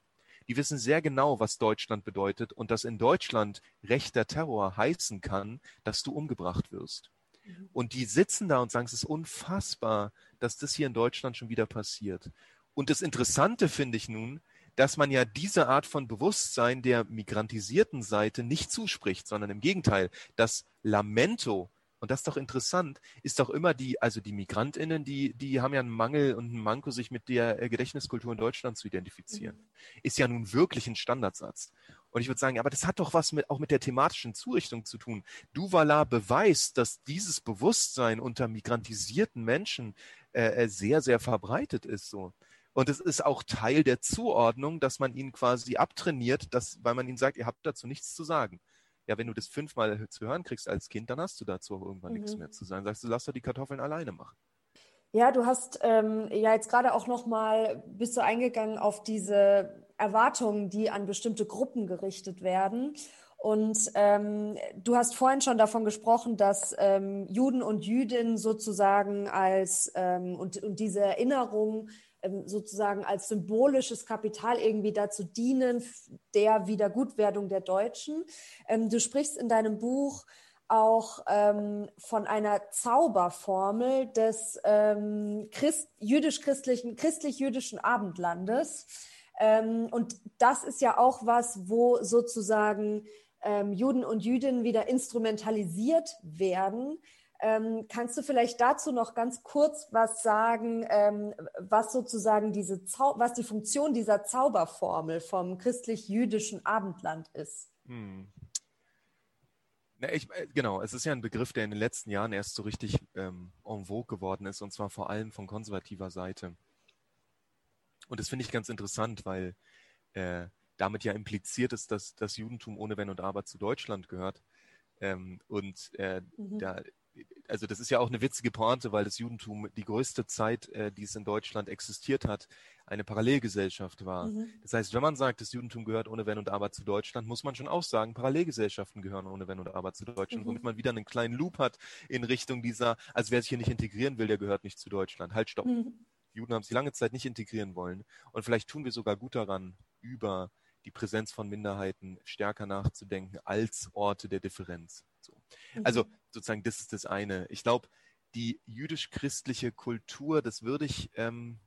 die wissen sehr genau, was Deutschland bedeutet und dass in Deutschland rechter Terror heißen kann, dass du umgebracht wirst. Mhm. Und die sitzen da und sagen, es ist unfassbar, dass das hier in Deutschland schon wieder passiert. Und das Interessante finde ich nun, dass man ja diese Art von Bewusstsein der migrantisierten Seite nicht zuspricht, sondern im Gegenteil, das Lamento und das ist doch interessant, ist doch immer die, also die MigrantInnen, die, die haben ja einen Mangel und einen Manko, sich mit der äh, Gedächtniskultur in Deutschland zu identifizieren. Mhm. Ist ja nun wirklich ein Standardsatz. Und ich würde sagen, aber das hat doch was mit, auch mit der thematischen Zurichtung zu tun. Duvala beweist, dass dieses Bewusstsein unter migrantisierten Menschen äh, äh, sehr, sehr verbreitet ist. So. Und es ist auch Teil der Zuordnung, dass man ihn quasi abtrainiert, dass, weil man ihnen sagt, ihr habt dazu nichts zu sagen ja, wenn du das fünfmal zu hören kriegst als Kind, dann hast du dazu auch irgendwann mhm. nichts mehr zu sagen. Sagst du, lass doch die Kartoffeln alleine machen. Ja, du hast ähm, ja jetzt gerade auch noch mal bist du eingegangen auf diese Erwartungen, die an bestimmte Gruppen gerichtet werden. Und ähm, du hast vorhin schon davon gesprochen, dass ähm, Juden und Jüdinnen sozusagen als ähm, und, und diese Erinnerung sozusagen als symbolisches Kapital irgendwie dazu dienen, der Wiedergutwerdung der Deutschen. Ähm, du sprichst in deinem Buch auch ähm, von einer Zauberformel des ähm, Christ, jüdisch-christlichen, christlich-jüdischen Abendlandes. Ähm, und das ist ja auch was, wo sozusagen ähm, Juden und Jüdinnen wieder instrumentalisiert werden Ähm, kannst du vielleicht dazu noch ganz kurz was sagen, ähm, was sozusagen diese Zau was die Funktion dieser Zauberformel vom christlich-jüdischen Abendland ist? Hm. Na, ich, äh, genau, es ist ja ein Begriff, der in den letzten Jahren erst so richtig ähm, en vogue geworden ist, und zwar vor allem von konservativer Seite. Und das finde ich ganz interessant, weil äh, damit ja impliziert ist, dass das Judentum ohne Wenn und Aber zu Deutschland gehört. Ähm, und äh, mhm. da also das ist ja auch eine witzige Pointe, weil das Judentum die größte Zeit, äh, die es in Deutschland existiert hat, eine Parallelgesellschaft war. Mhm. Das heißt, wenn man sagt, das Judentum gehört ohne Wenn und Aber zu Deutschland, muss man schon auch sagen, Parallelgesellschaften gehören ohne Wenn und Aber zu Deutschland, mhm. womit man wieder einen kleinen Loop hat in Richtung dieser, also wer sich hier nicht integrieren will, der gehört nicht zu Deutschland. Halt, stopp. Mhm. Juden haben sich lange Zeit nicht integrieren wollen. Und vielleicht tun wir sogar gut daran, über die Präsenz von Minderheiten stärker nachzudenken als Orte der Differenz. So. Mhm. Also sozusagen, das ist das eine. Ich glaube, die jüdisch-christliche Kultur, das würde ich, ähm,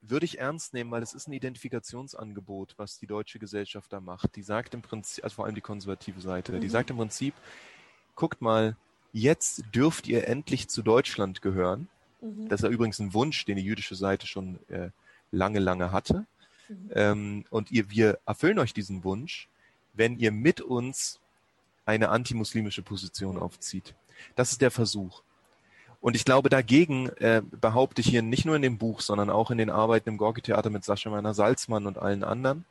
würde ich ernst nehmen, weil es ist ein Identifikationsangebot, was die deutsche Gesellschaft da macht. Die sagt im Prinzip, also vor allem die konservative Seite, mhm. die sagt im Prinzip, guckt mal, jetzt dürft ihr endlich zu Deutschland gehören. Mhm. Das ist ja übrigens ein Wunsch, den die jüdische Seite schon äh, lange, lange hatte. Mhm. Ähm, und ihr, wir erfüllen euch diesen Wunsch, wenn ihr mit uns eine antimuslimische Position aufzieht. Das ist der Versuch. Und ich glaube, dagegen äh, behaupte ich hier nicht nur in dem Buch, sondern auch in den Arbeiten im Gorki-Theater mit Sascha Meiner Salzmann und allen anderen,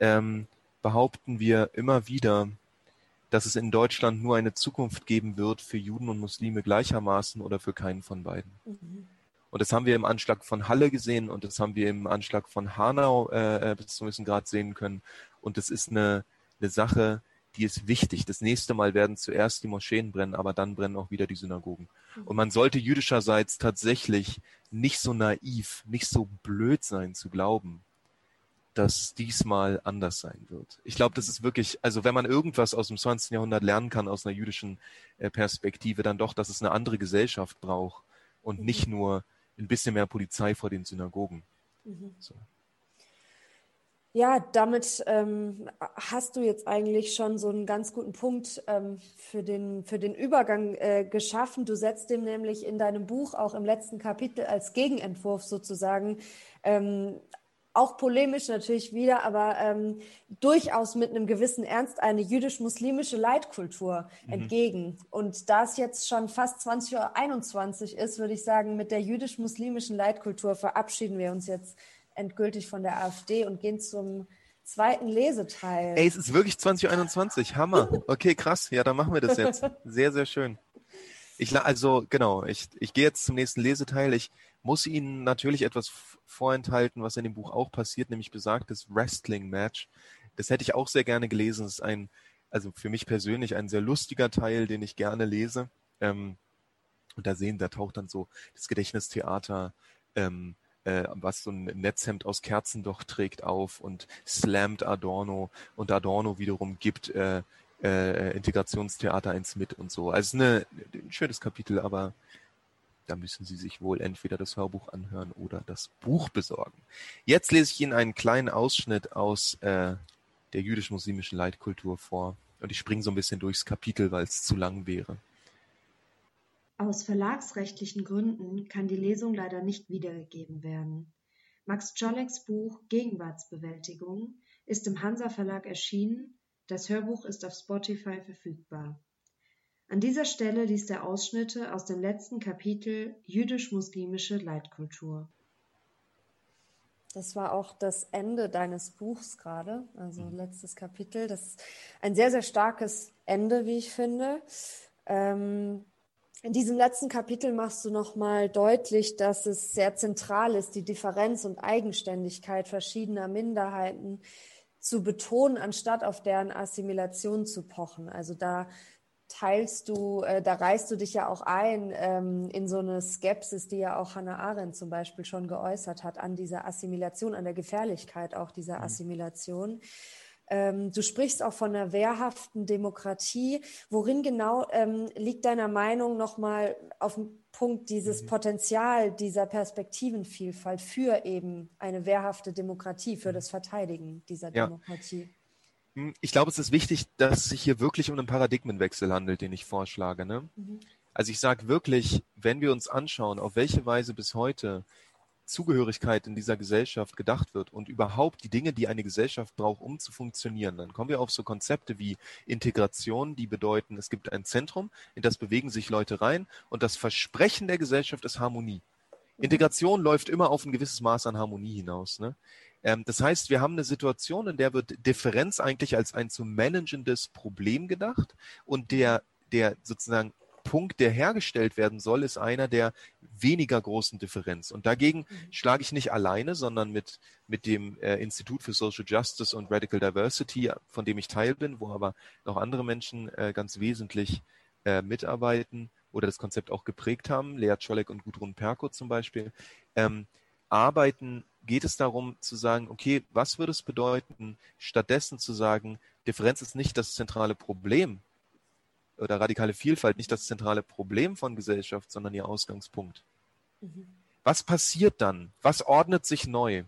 ähm, behaupten wir immer wieder, dass es in Deutschland nur eine Zukunft geben wird für Juden und Muslime gleichermaßen oder für keinen von beiden. Mhm. Und das haben wir im Anschlag von Halle gesehen und das haben wir im Anschlag von Hanau äh, äh bis zu einem gewissen Grad sehen können. Und das ist eine, eine Sache, die ist wichtig. Das nächste Mal werden zuerst die Moscheen brennen, aber dann brennen auch wieder die Synagogen. Und man sollte jüdischerseits tatsächlich nicht so naiv, nicht so blöd sein zu glauben, dass diesmal anders sein wird. Ich glaube, das ist wirklich, also wenn man irgendwas aus dem 20. Jahrhundert lernen kann aus einer jüdischen äh, Perspektive, dann doch, dass es eine andere Gesellschaft braucht und nicht nur ein bisschen mehr Polizei vor den Synagogen. Mhm. So. Ja, damit ähm, hast du jetzt eigentlich schon so einen ganz guten Punkt ähm, für, den, für den Übergang äh, geschaffen. Du setzt dem nämlich in deinem Buch auch im letzten Kapitel als Gegenentwurf sozusagen ähm, auch polemisch natürlich wieder, aber ähm, durchaus mit einem gewissen Ernst jüdisch-muslimische Leitkultur mhm. entgegen. Und da es jetzt schon fast 20.21 Uhr ist, würde ich sagen, mit der jüdisch-muslimischen Leitkultur verabschieden wir uns jetzt endgültig von der AfD und gehen zum zweiten Leseteil. Ey, es ist wirklich 2021. Hammer. Okay, krass. Ja, dann machen wir das jetzt. (laughs) Sehr, sehr schön. Ich, also, genau, ich, ich gehe jetzt zum nächsten Leseteil. Ich muss Ihnen natürlich etwas vorenthalten, was in dem Buch auch passiert, nämlich besagtes Wrestling-Match. Das hätte ich auch sehr gerne gelesen. Das ist ein, also für mich persönlich ein sehr lustiger Teil, den ich gerne lese. Ähm, und da sehen, da taucht dann so das Gedächtnistheater, ähm, äh, was so ein Netzhemd aus Kerzen doch trägt, auf und slammt Adorno und Adorno wiederum gibt äh, äh, Integrationstheater eins mit und so. Also eine, ein schönes Kapitel, aber da müssen Sie sich wohl entweder das Hörbuch anhören oder das Buch besorgen. Jetzt lese ich Ihnen einen kleinen Ausschnitt aus äh, der jüdisch-muslimischen Leitkultur vor. Und ich springe so ein bisschen durchs Kapitel, weil es zu lang wäre. Aus verlagsrechtlichen Gründen kann die Lesung leider nicht wiedergegeben werden. Max Czoleks Buch Gegenwartsbewältigung ist im Hansa Verlag erschienen, das Hörbuch ist auf Spotify verfügbar. An dieser Stelle liest er Ausschnitte aus dem letzten Kapitel Jüdisch-muslimische Leitkultur. Das war auch das Ende deines Buchs gerade, also letztes Kapitel. Das ist ein sehr, sehr starkes Ende, wie ich finde. Ähm, in diesem letzten Kapitel machst du nochmal deutlich, dass es sehr zentral ist, die Differenz und Eigenständigkeit verschiedener Minderheiten zu betonen, anstatt auf deren Assimilation zu pochen. Also da teilst du, äh, da reißt du dich ja auch ein ähm, in so eine Skepsis, die ja auch Hannah Arendt zum Beispiel schon geäußert hat, an dieser Assimilation, an der Gefährlichkeit auch dieser mhm. Ähm, du sprichst auch von einer wehrhaften Demokratie. Worin genau ähm, liegt deiner Meinung nochmal auf dem Punkt dieses mhm. Potenzial dieser Perspektivenvielfalt für eben eine wehrhafte Demokratie, für mhm. das Verteidigen dieser ja. Demokratie? Hm, ich glaube, es ist wichtig, dass es sich hier wirklich um einen Paradigmenwechsel handelt, den ich vorschlage. Ne? Mhm. Also ich sage wirklich, wenn wir uns anschauen, auf welche Weise bis heute Zugehörigkeit in dieser Gesellschaft gedacht wird und überhaupt die Dinge, die eine Gesellschaft braucht, um zu funktionieren, dann kommen wir auf so Konzepte wie Integration, die bedeuten, es gibt ein Zentrum, in das bewegen sich Leute rein und das Versprechen der Gesellschaft ist Harmonie. Mhm. Integration läuft immer auf ein gewisses Maß an Harmonie hinaus. Ne? Ähm, das heißt, wir haben eine Situation, in der wird Differenz eigentlich als ein zu managendes Problem gedacht und der, der sozusagen Punkt, der hergestellt werden soll, ist einer der weniger großen Differenz. Und dagegen mhm. schlage ich nicht alleine, sondern mit, mit dem äh, Institut für Social Justice und Radical Diversity, von dem ich Teil bin, wo aber noch andere Menschen äh, ganz wesentlich äh, mitarbeiten oder das Konzept auch geprägt haben, Lea Czolek und Gudrun Perko zum Beispiel, ähm, arbeiten, geht es darum zu sagen, okay, was würde es bedeuten, stattdessen zu sagen, Differenz ist nicht das zentrale Problem oder radikale Vielfalt nicht das zentrale Problem von Gesellschaft, sondern ihr Ausgangspunkt. Mhm. Was passiert dann? Was ordnet sich neu?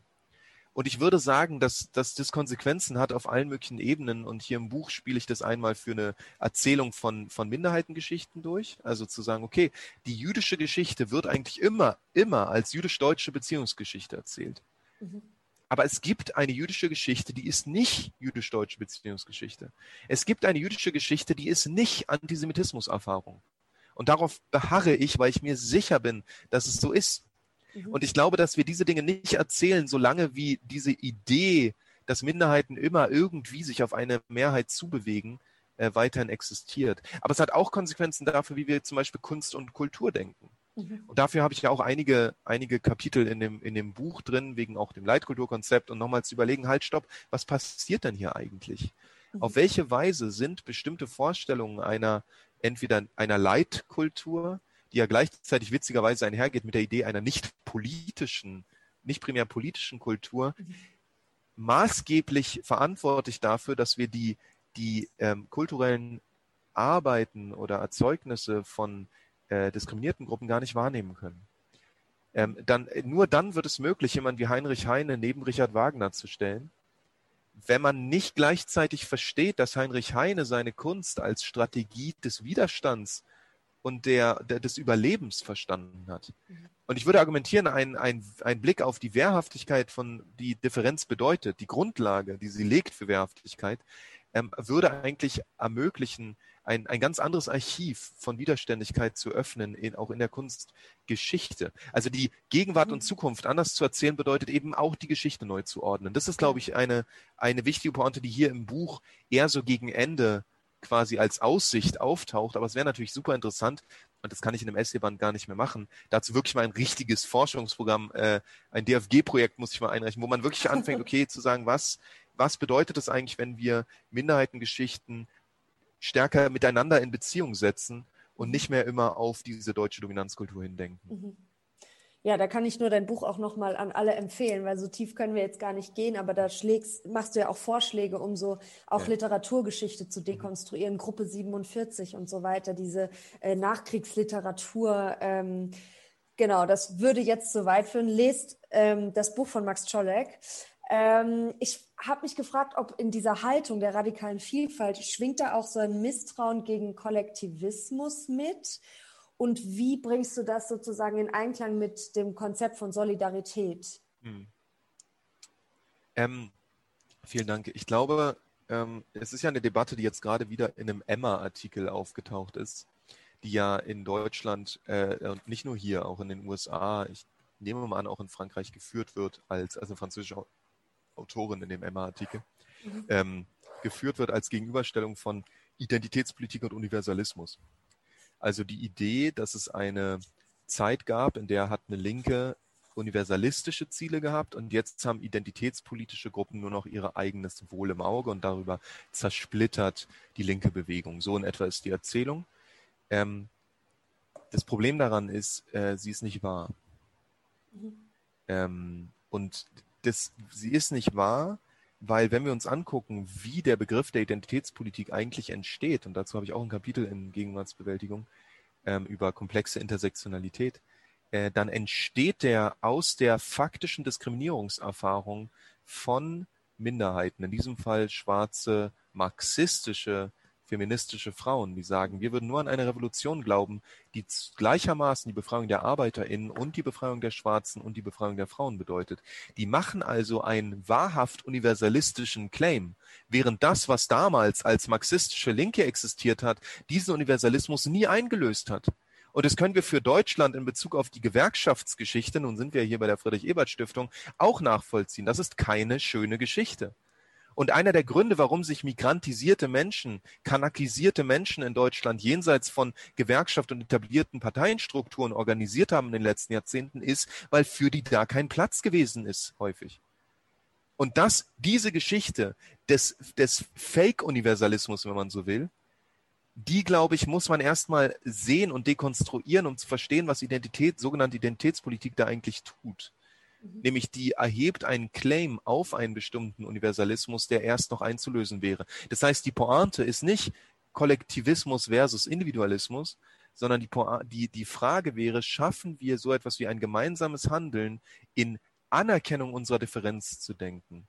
Und ich würde sagen, dass, dass das Konsequenzen hat auf allen möglichen Ebenen. Und hier im Buch spiele ich das einmal für eine Erzählung von, von Minderheitengeschichten durch. Also zu sagen, okay, die jüdische Geschichte wird eigentlich immer, immer als jüdisch-deutsche Beziehungsgeschichte erzählt. Mhm. Aber es gibt eine jüdische Geschichte, die ist nicht jüdisch-deutsche Beziehungsgeschichte. Es gibt eine jüdische Geschichte, die ist nicht Antisemitismuserfahrung. Und darauf beharre ich, weil ich mir sicher bin, dass es so ist. Mhm. Und ich glaube, dass wir diese Dinge nicht erzählen, solange wie diese Idee, dass Minderheiten immer irgendwie sich auf eine Mehrheit zubewegen, äh, weiterhin existiert. Aber es hat auch Konsequenzen dafür, wie wir zum Beispiel Kunst und Kultur denken. Mhm. Und dafür habe ich ja auch einige, einige Kapitel in dem, in dem Buch drin, wegen auch dem Leitkulturkonzept und nochmal zu überlegen, halt, stopp, was passiert denn hier eigentlich? Mhm. Auf welche Weise sind bestimmte Vorstellungen einer, entweder einer Leitkultur, die ja gleichzeitig witzigerweise einhergeht mit der Idee einer nicht politischen, nicht primär politischen Kultur, mhm. maßgeblich verantwortlich dafür, dass wir die, die ähm, kulturellen Arbeiten oder Erzeugnisse von äh, diskriminierten Gruppen gar nicht wahrnehmen können. Ähm, dann, äh, nur dann wird es möglich, jemand wie Heinrich Heine neben Richard Wagner zu stellen. Wenn man nicht gleichzeitig versteht, dass Heinrich Heine seine Kunst als Strategie des Widerstands und der, der des Überlebens verstanden hat. Und ich würde argumentieren, ein, ein, ein Blick auf die Wehrhaftigkeit von die Differenz bedeutet, die Grundlage, die sie legt für Wehrhaftigkeit, ähm, würde eigentlich ermöglichen, ein, ein ganz anderes Archiv von Widerständigkeit zu öffnen, in, auch in der Kunstgeschichte. Also die Gegenwart mhm. und Zukunft anders zu erzählen, bedeutet eben auch die Geschichte neu zu ordnen. Das ist, glaube ich, eine, eine wichtige Pointe, die hier im Buch eher so gegen Ende quasi als Aussicht auftaucht. Aber es wäre natürlich super interessant, und das kann ich in einem Essayband gar nicht mehr machen, dazu wirklich mal ein richtiges Forschungsprogramm, äh, ein DFG-Projekt muss ich mal einreichen, wo man wirklich anfängt, (laughs) okay, zu sagen, was, was bedeutet das eigentlich, wenn wir Minderheitengeschichten stärker miteinander in Beziehung setzen und nicht mehr immer auf diese deutsche Dominanzkultur hindenken. Mhm. Ja, da kann ich nur dein Buch auch nochmal an alle empfehlen, weil so tief können wir jetzt gar nicht gehen, aber da schlägst, machst du ja auch Vorschläge, um so auch ja. Literaturgeschichte zu dekonstruieren. Gruppe 47 und so weiter, diese äh, Nachkriegsliteratur. Ähm, genau, das würde jetzt so weit führen. Lest ähm, das Buch von Max Czolek. Ähm, ich habe mich gefragt, ob in dieser Haltung der radikalen Vielfalt schwingt da auch so ein Misstrauen gegen Kollektivismus mit? Und wie bringst du das sozusagen in Einklang mit dem Konzept von Solidarität? Hm. Ähm, vielen Dank. Ich glaube, ähm, es ist ja eine Debatte, die jetzt gerade wieder in einem Emma-Artikel aufgetaucht ist, die ja in Deutschland äh, und nicht nur hier, auch in den USA, ich nehme mal an, auch in Frankreich geführt wird als, also französische Autorin in dem Emma-Artikel, mhm. ähm, geführt wird als Gegenüberstellung von Identitätspolitik und Universalismus. Also die Idee, dass es eine Zeit gab, in der hat eine Linke universalistische Ziele gehabt und jetzt haben identitätspolitische Gruppen nur noch ihr eigenes Wohl im Auge und darüber zersplittert die linke Bewegung. So in etwa ist die Erzählung. Ähm, das Problem daran ist, äh, sie ist nicht wahr. Mhm. Ähm, und das, sie ist nicht wahr, weil wenn wir uns angucken, wie der Begriff der Identitätspolitik eigentlich entsteht, und dazu habe ich auch ein Kapitel in Gegenwartsbewältigung ähm, über komplexe Intersektionalität, äh, dann entsteht der aus der faktischen Diskriminierungserfahrung von Minderheiten, in diesem Fall schwarze marxistische feministische Frauen, die sagen, wir würden nur an eine Revolution glauben, die gleichermaßen die Befreiung der ArbeiterInnen und die Befreiung der Schwarzen und die Befreiung der Frauen bedeutet. Die machen also einen wahrhaft universalistischen Claim, während das, was damals als marxistische Linke existiert hat, diesen Universalismus nie eingelöst hat. Und das können wir für Deutschland in Bezug auf die Gewerkschaftsgeschichte, nun sind wir hier bei der Friedrich-Ebert-Stiftung, auch nachvollziehen. Das ist keine schöne Geschichte. Und einer der Gründe, warum sich migrantisierte Menschen, kanakisierte Menschen in Deutschland jenseits von Gewerkschaft und etablierten Parteienstrukturen organisiert haben in den letzten Jahrzehnten, ist, weil für die da kein Platz gewesen ist, häufig. Und das, diese Geschichte des, des Fake-Universalismus, wenn man so will, die, glaube ich, muss man erstmal sehen und dekonstruieren, um zu verstehen, was Identität, sogenannte Identitätspolitik da eigentlich tut. Mhm. Nämlich die erhebt einen Claim auf einen bestimmten Universalismus, der erst noch einzulösen wäre. Das heißt, die Pointe ist nicht Kollektivismus versus Individualismus, sondern die, die, die Frage wäre, schaffen wir so etwas wie ein gemeinsames Handeln in Anerkennung unserer Differenz zu denken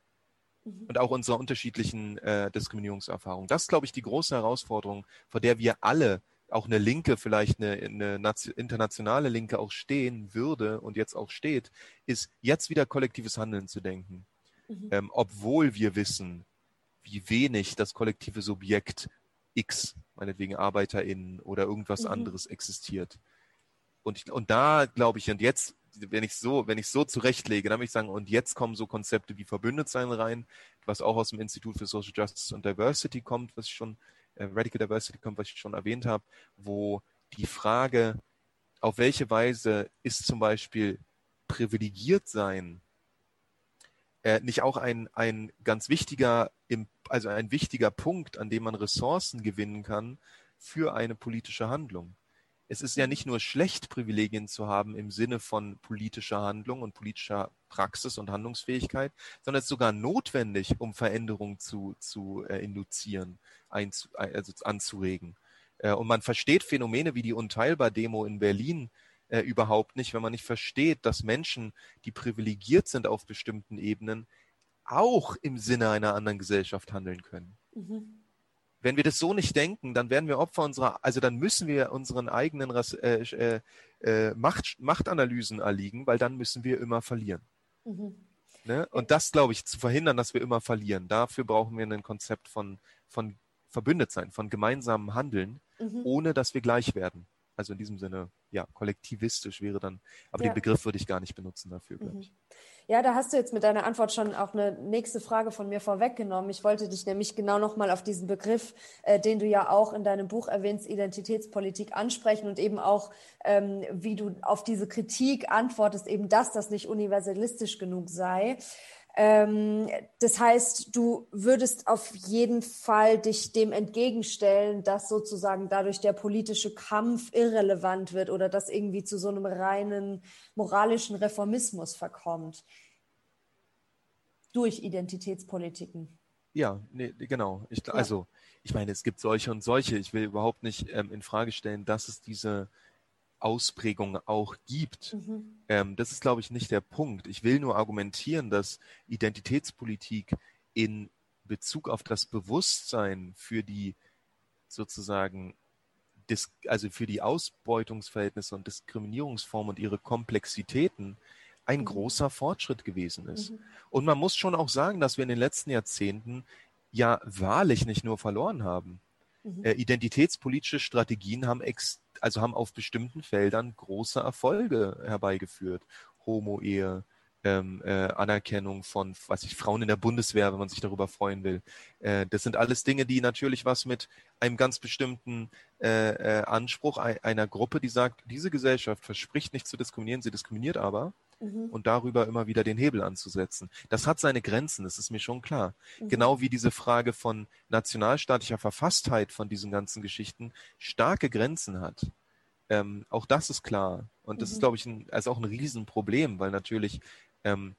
mhm. und auch unserer unterschiedlichen äh, Diskriminierungserfahrung. Das ist, glaube ich, die große Herausforderung, vor der wir alle auch eine Linke, vielleicht eine, eine internationale Linke auch stehen würde und jetzt auch steht, ist jetzt wieder kollektives Handeln zu denken. Mhm. Ähm, obwohl wir wissen, wie wenig das kollektive Subjekt X, meinetwegen ArbeiterInnen oder irgendwas mhm. anderes existiert. Und, ich, und da glaube ich, und jetzt, wenn ich so, wenn ich so zurechtlege, dann würde ich sagen, und jetzt kommen so Konzepte wie Verbündetsein rein, was auch aus dem Institut für Social Justice und Diversity kommt, was ich schon Radical Diversity kommt, was ich schon erwähnt habe, wo die Frage, auf welche Weise ist zum Beispiel privilegiert sein äh, nicht auch ein, ein ganz wichtiger, also ein wichtiger Punkt, an dem man Ressourcen gewinnen kann für eine politische Handlung es ist ja nicht nur schlecht, Privilegien zu haben im Sinne von politischer Handlung und politischer Praxis und Handlungsfähigkeit, sondern es ist sogar notwendig, um Veränderungen zu, zu äh, induzieren, einzu, also anzuregen. Äh, und man versteht Phänomene wie die Unteilbar-Demo in Berlin äh, überhaupt nicht, wenn man nicht versteht, dass Menschen, die privilegiert sind auf bestimmten Ebenen, auch im Sinne einer anderen Gesellschaft handeln können. Mhm wenn wir das so nicht denken, dann werden wir Opfer unserer, also dann müssen wir unseren eigenen äh, äh, äh, Macht, Machtanalysen erliegen, weil dann müssen wir immer verlieren. Mhm. Ne? Und das, glaube ich, zu verhindern, dass wir immer verlieren, dafür brauchen wir ein Konzept von, von Verbündetsein, von gemeinsamem Handeln, mhm. ohne dass wir gleich werden. Also in diesem Sinne, ja, kollektivistisch wäre dann, aber ja. den Begriff würde ich gar nicht benutzen dafür, glaube mhm. ich. Ja, da hast du jetzt mit deiner Antwort schon auch eine nächste Frage von mir vorweggenommen. Ich wollte dich nämlich genau nochmal auf diesen Begriff, äh, den du ja auch in deinem Buch erwähnst, Identitätspolitik ansprechen und eben auch, ähm, wie du auf diese Kritik antwortest, eben dass das nicht universalistisch genug sei. Ähm, das heißt, du würdest auf jeden Fall dich dem entgegenstellen, dass sozusagen dadurch der politische Kampf irrelevant wird oder dass irgendwie zu so einem reinen moralischen Reformismus verkommt. Durch Identitätspolitiken. Ja, nee, genau. Ich, ja. Also, ich meine, es gibt solche und solche. Ich will überhaupt nicht ähm, in Frage stellen, dass es diese Ausprägung auch gibt. Mhm. Ähm, das ist, glaube ich, nicht der Punkt. Ich will nur argumentieren, dass Identitätspolitik in Bezug auf das Bewusstsein für die sozusagen also für die Ausbeutungsverhältnisse und Diskriminierungsformen und ihre Komplexitäten ein mhm. großer Fortschritt gewesen ist. Mhm. Und man muss schon auch sagen, dass wir in den letzten Jahrzehnten ja wahrlich nicht nur verloren haben. Mhm. Äh, identitätspolitische Strategien haben ex also haben auf bestimmten Feldern große Erfolge herbeigeführt. Homo-Ehe, ähm, äh, Anerkennung von, was ich, Frauen in der Bundeswehr, wenn man sich darüber freuen will. Äh, das sind alles Dinge, die natürlich was mit einem ganz bestimmten äh, äh Anspruch einer Gruppe, die sagt, diese Gesellschaft verspricht nicht zu diskriminieren, sie diskriminiert aber mhm. und darüber immer wieder den Hebel anzusetzen. Das hat seine Grenzen, das ist mir schon klar. Mhm. Genau wie diese Frage von nationalstaatlicher Verfasstheit von diesen ganzen Geschichten starke Grenzen hat. Ähm, auch das ist klar. Und das mhm. ist, glaube ich, ein, also auch ein Riesenproblem, weil natürlich ähm,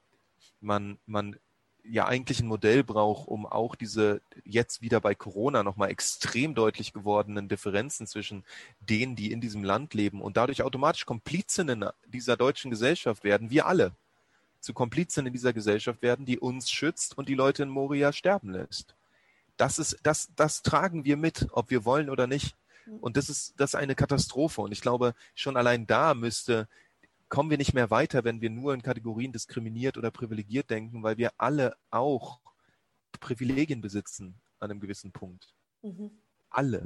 man, man ja eigentlich ein Modell braucht, um auch diese jetzt wieder bei Corona nochmal extrem deutlich gewordenen Differenzen zwischen denen, die in diesem Land leben und dadurch automatisch Komplizinnen dieser deutschen Gesellschaft werden, wir alle zu Komplizen in dieser Gesellschaft werden, die uns schützt und die Leute in Moria sterben lässt. das ist, das, das tragen wir mit, ob wir wollen oder nicht. Mhm. Und das ist, das ist eine Katastrophe. Und ich glaube, schon allein da müsste, kommen wir nicht mehr weiter, wenn wir nur in Kategorien diskriminiert oder privilegiert denken, weil wir alle auch Privilegien besitzen an einem gewissen Punkt. Mhm. Alle.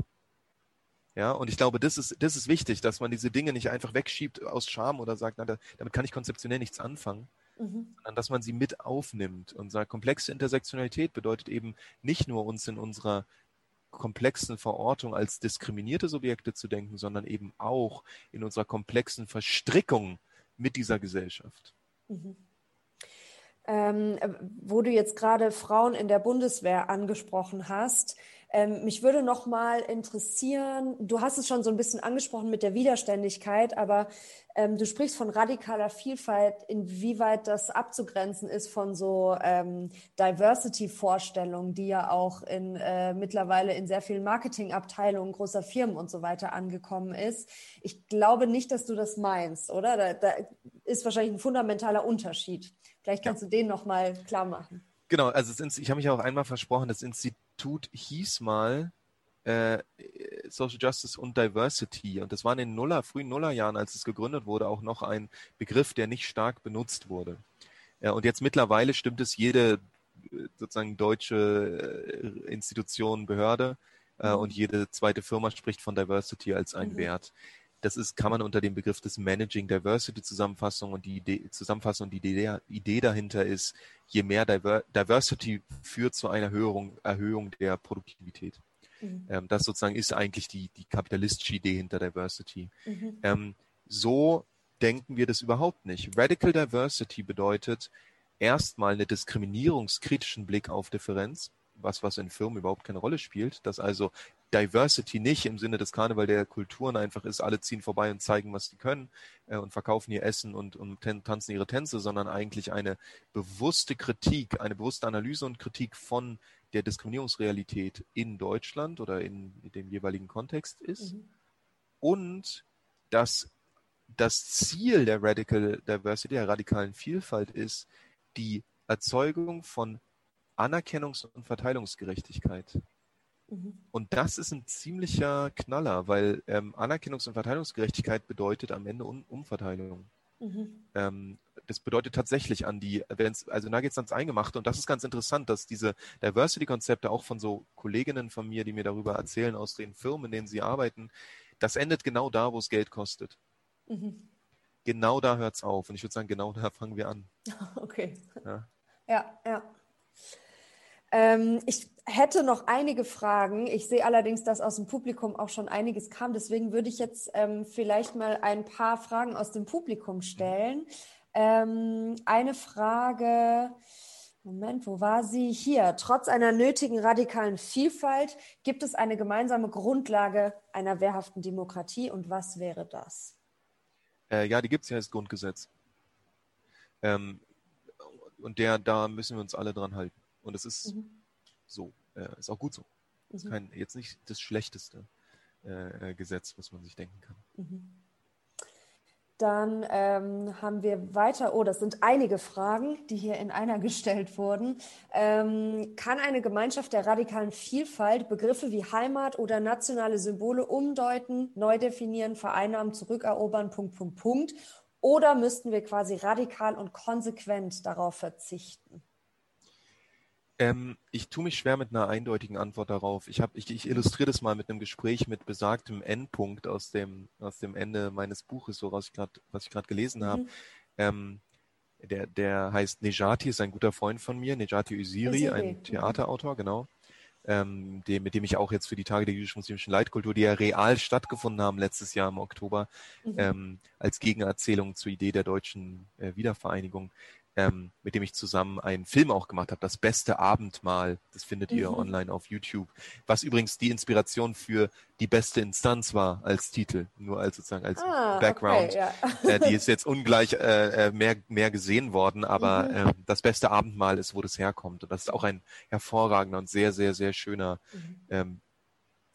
Ja, und ich glaube, das ist, das ist wichtig, dass man diese Dinge nicht einfach wegschiebt aus Scham oder sagt, na, damit kann ich konzeptionell nichts anfangen, mhm. sondern dass man sie mit aufnimmt und sagt, komplexe Intersektionalität bedeutet eben nicht nur uns in unserer komplexen Verortung als diskriminierte Subjekte zu denken, sondern eben auch in unserer komplexen Verstrickung mit dieser Gesellschaft. Mhm. Ähm, wo du jetzt gerade Frauen in der Bundeswehr angesprochen hast, ähm, mich würde noch mal interessieren, du hast es schon so ein bisschen angesprochen mit der Widerständigkeit, aber ähm, du sprichst von radikaler Vielfalt, inwieweit das abzugrenzen ist von so ähm, Diversity-Vorstellungen, die ja auch in, äh, mittlerweile in sehr vielen Marketingabteilungen großer Firmen und so weiter angekommen ist. Ich glaube nicht, dass du das meinst, oder? Da, da ist wahrscheinlich ein fundamentaler Unterschied. Vielleicht kannst ja. du den noch mal klar machen. Genau, also ich habe mich auch einmal versprochen, das Institut hieß mal äh, Social Justice und Diversity. Und das war in den Nuller, frühen Nullerjahren, als es gegründet wurde, auch noch ein Begriff, der nicht stark benutzt wurde. Ja, und jetzt mittlerweile stimmt es jede äh, sozusagen deutsche äh, Institution, Behörde äh, mhm. und jede zweite Firma spricht von Diversity als einen mhm. Wert. Das ist, kann man unter dem Begriff des Managing Diversity Zusammenfassung und die Idee, zusammenfassen und die Idee, Idee dahinter ist, je mehr Diver Diversity führt zu einer Erhöhung, Erhöhung der Produktivität. Mhm. Ähm, das sozusagen ist eigentlich die, die kapitalistische Idee hinter Diversity. Mhm. Ähm, so denken wir das überhaupt nicht. Radical Diversity bedeutet erstmal einen diskriminierungskritischen Blick auf Differenz, was, was in Firmen überhaupt keine Rolle spielt, dass also Diversity nicht im Sinne des Karneval der Kulturen einfach ist, alle ziehen vorbei und zeigen, was sie können äh, und verkaufen ihr Essen und, und tanzen ihre Tänze, sondern eigentlich eine bewusste Kritik, eine bewusste Analyse und Kritik von der Diskriminierungsrealität in Deutschland oder in, dem jeweiligen Kontext ist. Mhm. Und dass das Ziel der Radical Diversity, der radikalen Vielfalt ist, die Erzeugung von Anerkennungs- und Verteilungsgerechtigkeit. Mhm. Und das ist ein ziemlicher Knaller, weil ähm, Anerkennungs- und Verteilungsgerechtigkeit bedeutet am Ende um Umverteilung. Mhm. Ähm, das bedeutet tatsächlich an die, also da geht es ans Eingemachte und das ist ganz interessant, dass diese Diversity-Konzepte auch von so Kolleginnen von mir, die mir darüber erzählen aus den Firmen, in denen sie arbeiten, das endet genau da, wo es Geld kostet. Mhm. Genau da hört es auf und ich würde sagen, genau da (laughs) fangen wir an. (laughs) Okay. Ja, ja. ja. Ähm, ich hätte noch einige Fragen. Ich sehe allerdings, dass aus dem Publikum auch schon einiges kam. Deswegen würde ich jetzt ähm, vielleicht mal ein paar Fragen aus dem Publikum stellen. Ähm, eine Frage. Moment, wo war sie? Hier. Trotz einer nötigen radikalen Vielfalt gibt es eine gemeinsame Grundlage einer wehrhaften Demokratie. Und was wäre das? Äh, ja, die gibt es ja als Grundgesetz. Ähm, und der, da müssen wir uns alle dran halten. Und es ist mhm. so, äh, ist auch gut so. Mhm. Ist kein, jetzt nicht das schlechteste äh, Gesetz, was man sich denken kann. Mhm. Dann ähm, haben wir weiter, oh, das sind einige Fragen, die hier in einer (laughs) gestellt wurden. Ähm, kann eine Gemeinschaft der radikalen Vielfalt Begriffe wie Heimat oder nationale Symbole umdeuten, neu definieren, vereinnahmen, zurückerobern, Punkt, Punkt, Punkt? Oder müssten wir quasi radikal und konsequent darauf verzichten? Ähm, ich tue mich schwer mit einer eindeutigen Antwort darauf. Ich, hab, ich, ich illustriere das mal mit einem Gespräch mit besagtem Endpunkt aus dem, aus dem Ende meines Buches, so was ich gerade was ich gerade gelesen habe. Mhm. Ähm, der, der heißt Nejati, ist ein guter Freund von mir, Nejati Usiri, ein mhm. Theaterautor, mhm. genau. Ähm, dem, mit dem ich auch jetzt für die Tage der jüdisch-muslimischen Leitkultur, die ja real stattgefunden haben letztes Jahr im Oktober, mhm. ähm, als Gegenerzählung zur Idee der deutschen äh, Wiedervereinigung ähm, mit dem ich zusammen einen Film auch gemacht habe, Das beste Abendmahl. Das findet mhm. ihr online auf YouTube. Was übrigens die Inspiration für die beste Instanz war als Titel, nur als sozusagen als ah, Background. Okay, ja. äh, die ist jetzt ungleich äh, äh, mehr, mehr gesehen worden, aber mhm. äh, das beste Abendmahl ist, wo das herkommt. Und das ist auch ein hervorragender und sehr, sehr, sehr schöner mhm. ähm,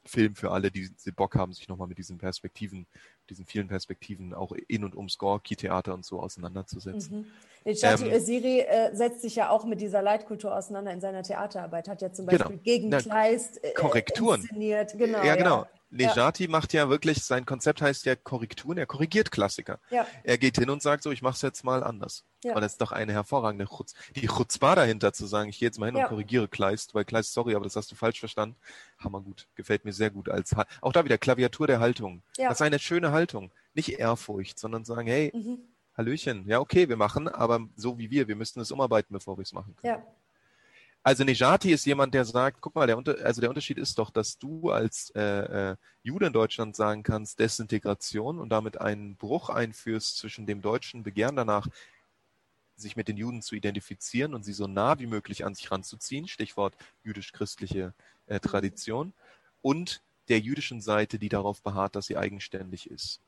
Film für alle, die, die Bock haben, sich nochmal mit diesen Perspektiven diesen vielen Perspektiven auch in und ums Gorki-Theater und so auseinanderzusetzen. Mhm. Ähm, Siri äh, setzt sich ja auch mit dieser Leitkultur auseinander in seiner Theaterarbeit, hat ja zum Beispiel genau. gegen Kleist äh, Korrekturen. inszeniert. Genau, ja, genau. Ja. Nejati ja. macht ja wirklich, sein Konzept heißt ja Korrekturen, er korrigiert Klassiker. Ja. Er geht hin und sagt so, ich mache es jetzt mal anders. Ja. Und das ist doch eine hervorragende Chutz. Die Chutzpah dahinter zu sagen, ich gehe jetzt mal hin ja. und korrigiere Kleist, weil Kleist, sorry, aber das hast du falsch verstanden. Hammergut. Gefällt mir sehr gut als, auch da wieder Klaviatur der Haltung. Ja. Das ist eine schöne Haltung. Nicht Ehrfurcht, sondern sagen, hey, mhm. Hallöchen, ja, okay, wir machen, aber so wie wir, wir müssten es umarbeiten, bevor wir es machen können. Ja. Also Nejati ist jemand, der sagt, guck mal, der, Unter also der Unterschied ist doch, dass du als äh, äh, Jude in Deutschland sagen kannst, Desintegration und damit einen Bruch einführst zwischen dem deutschen Begehren danach, sich mit den Juden zu identifizieren und sie so nah wie möglich an sich ranzuziehen, Stichwort jüdisch-christliche äh, Tradition, und der jüdischen Seite, die darauf beharrt, dass sie eigenständig ist.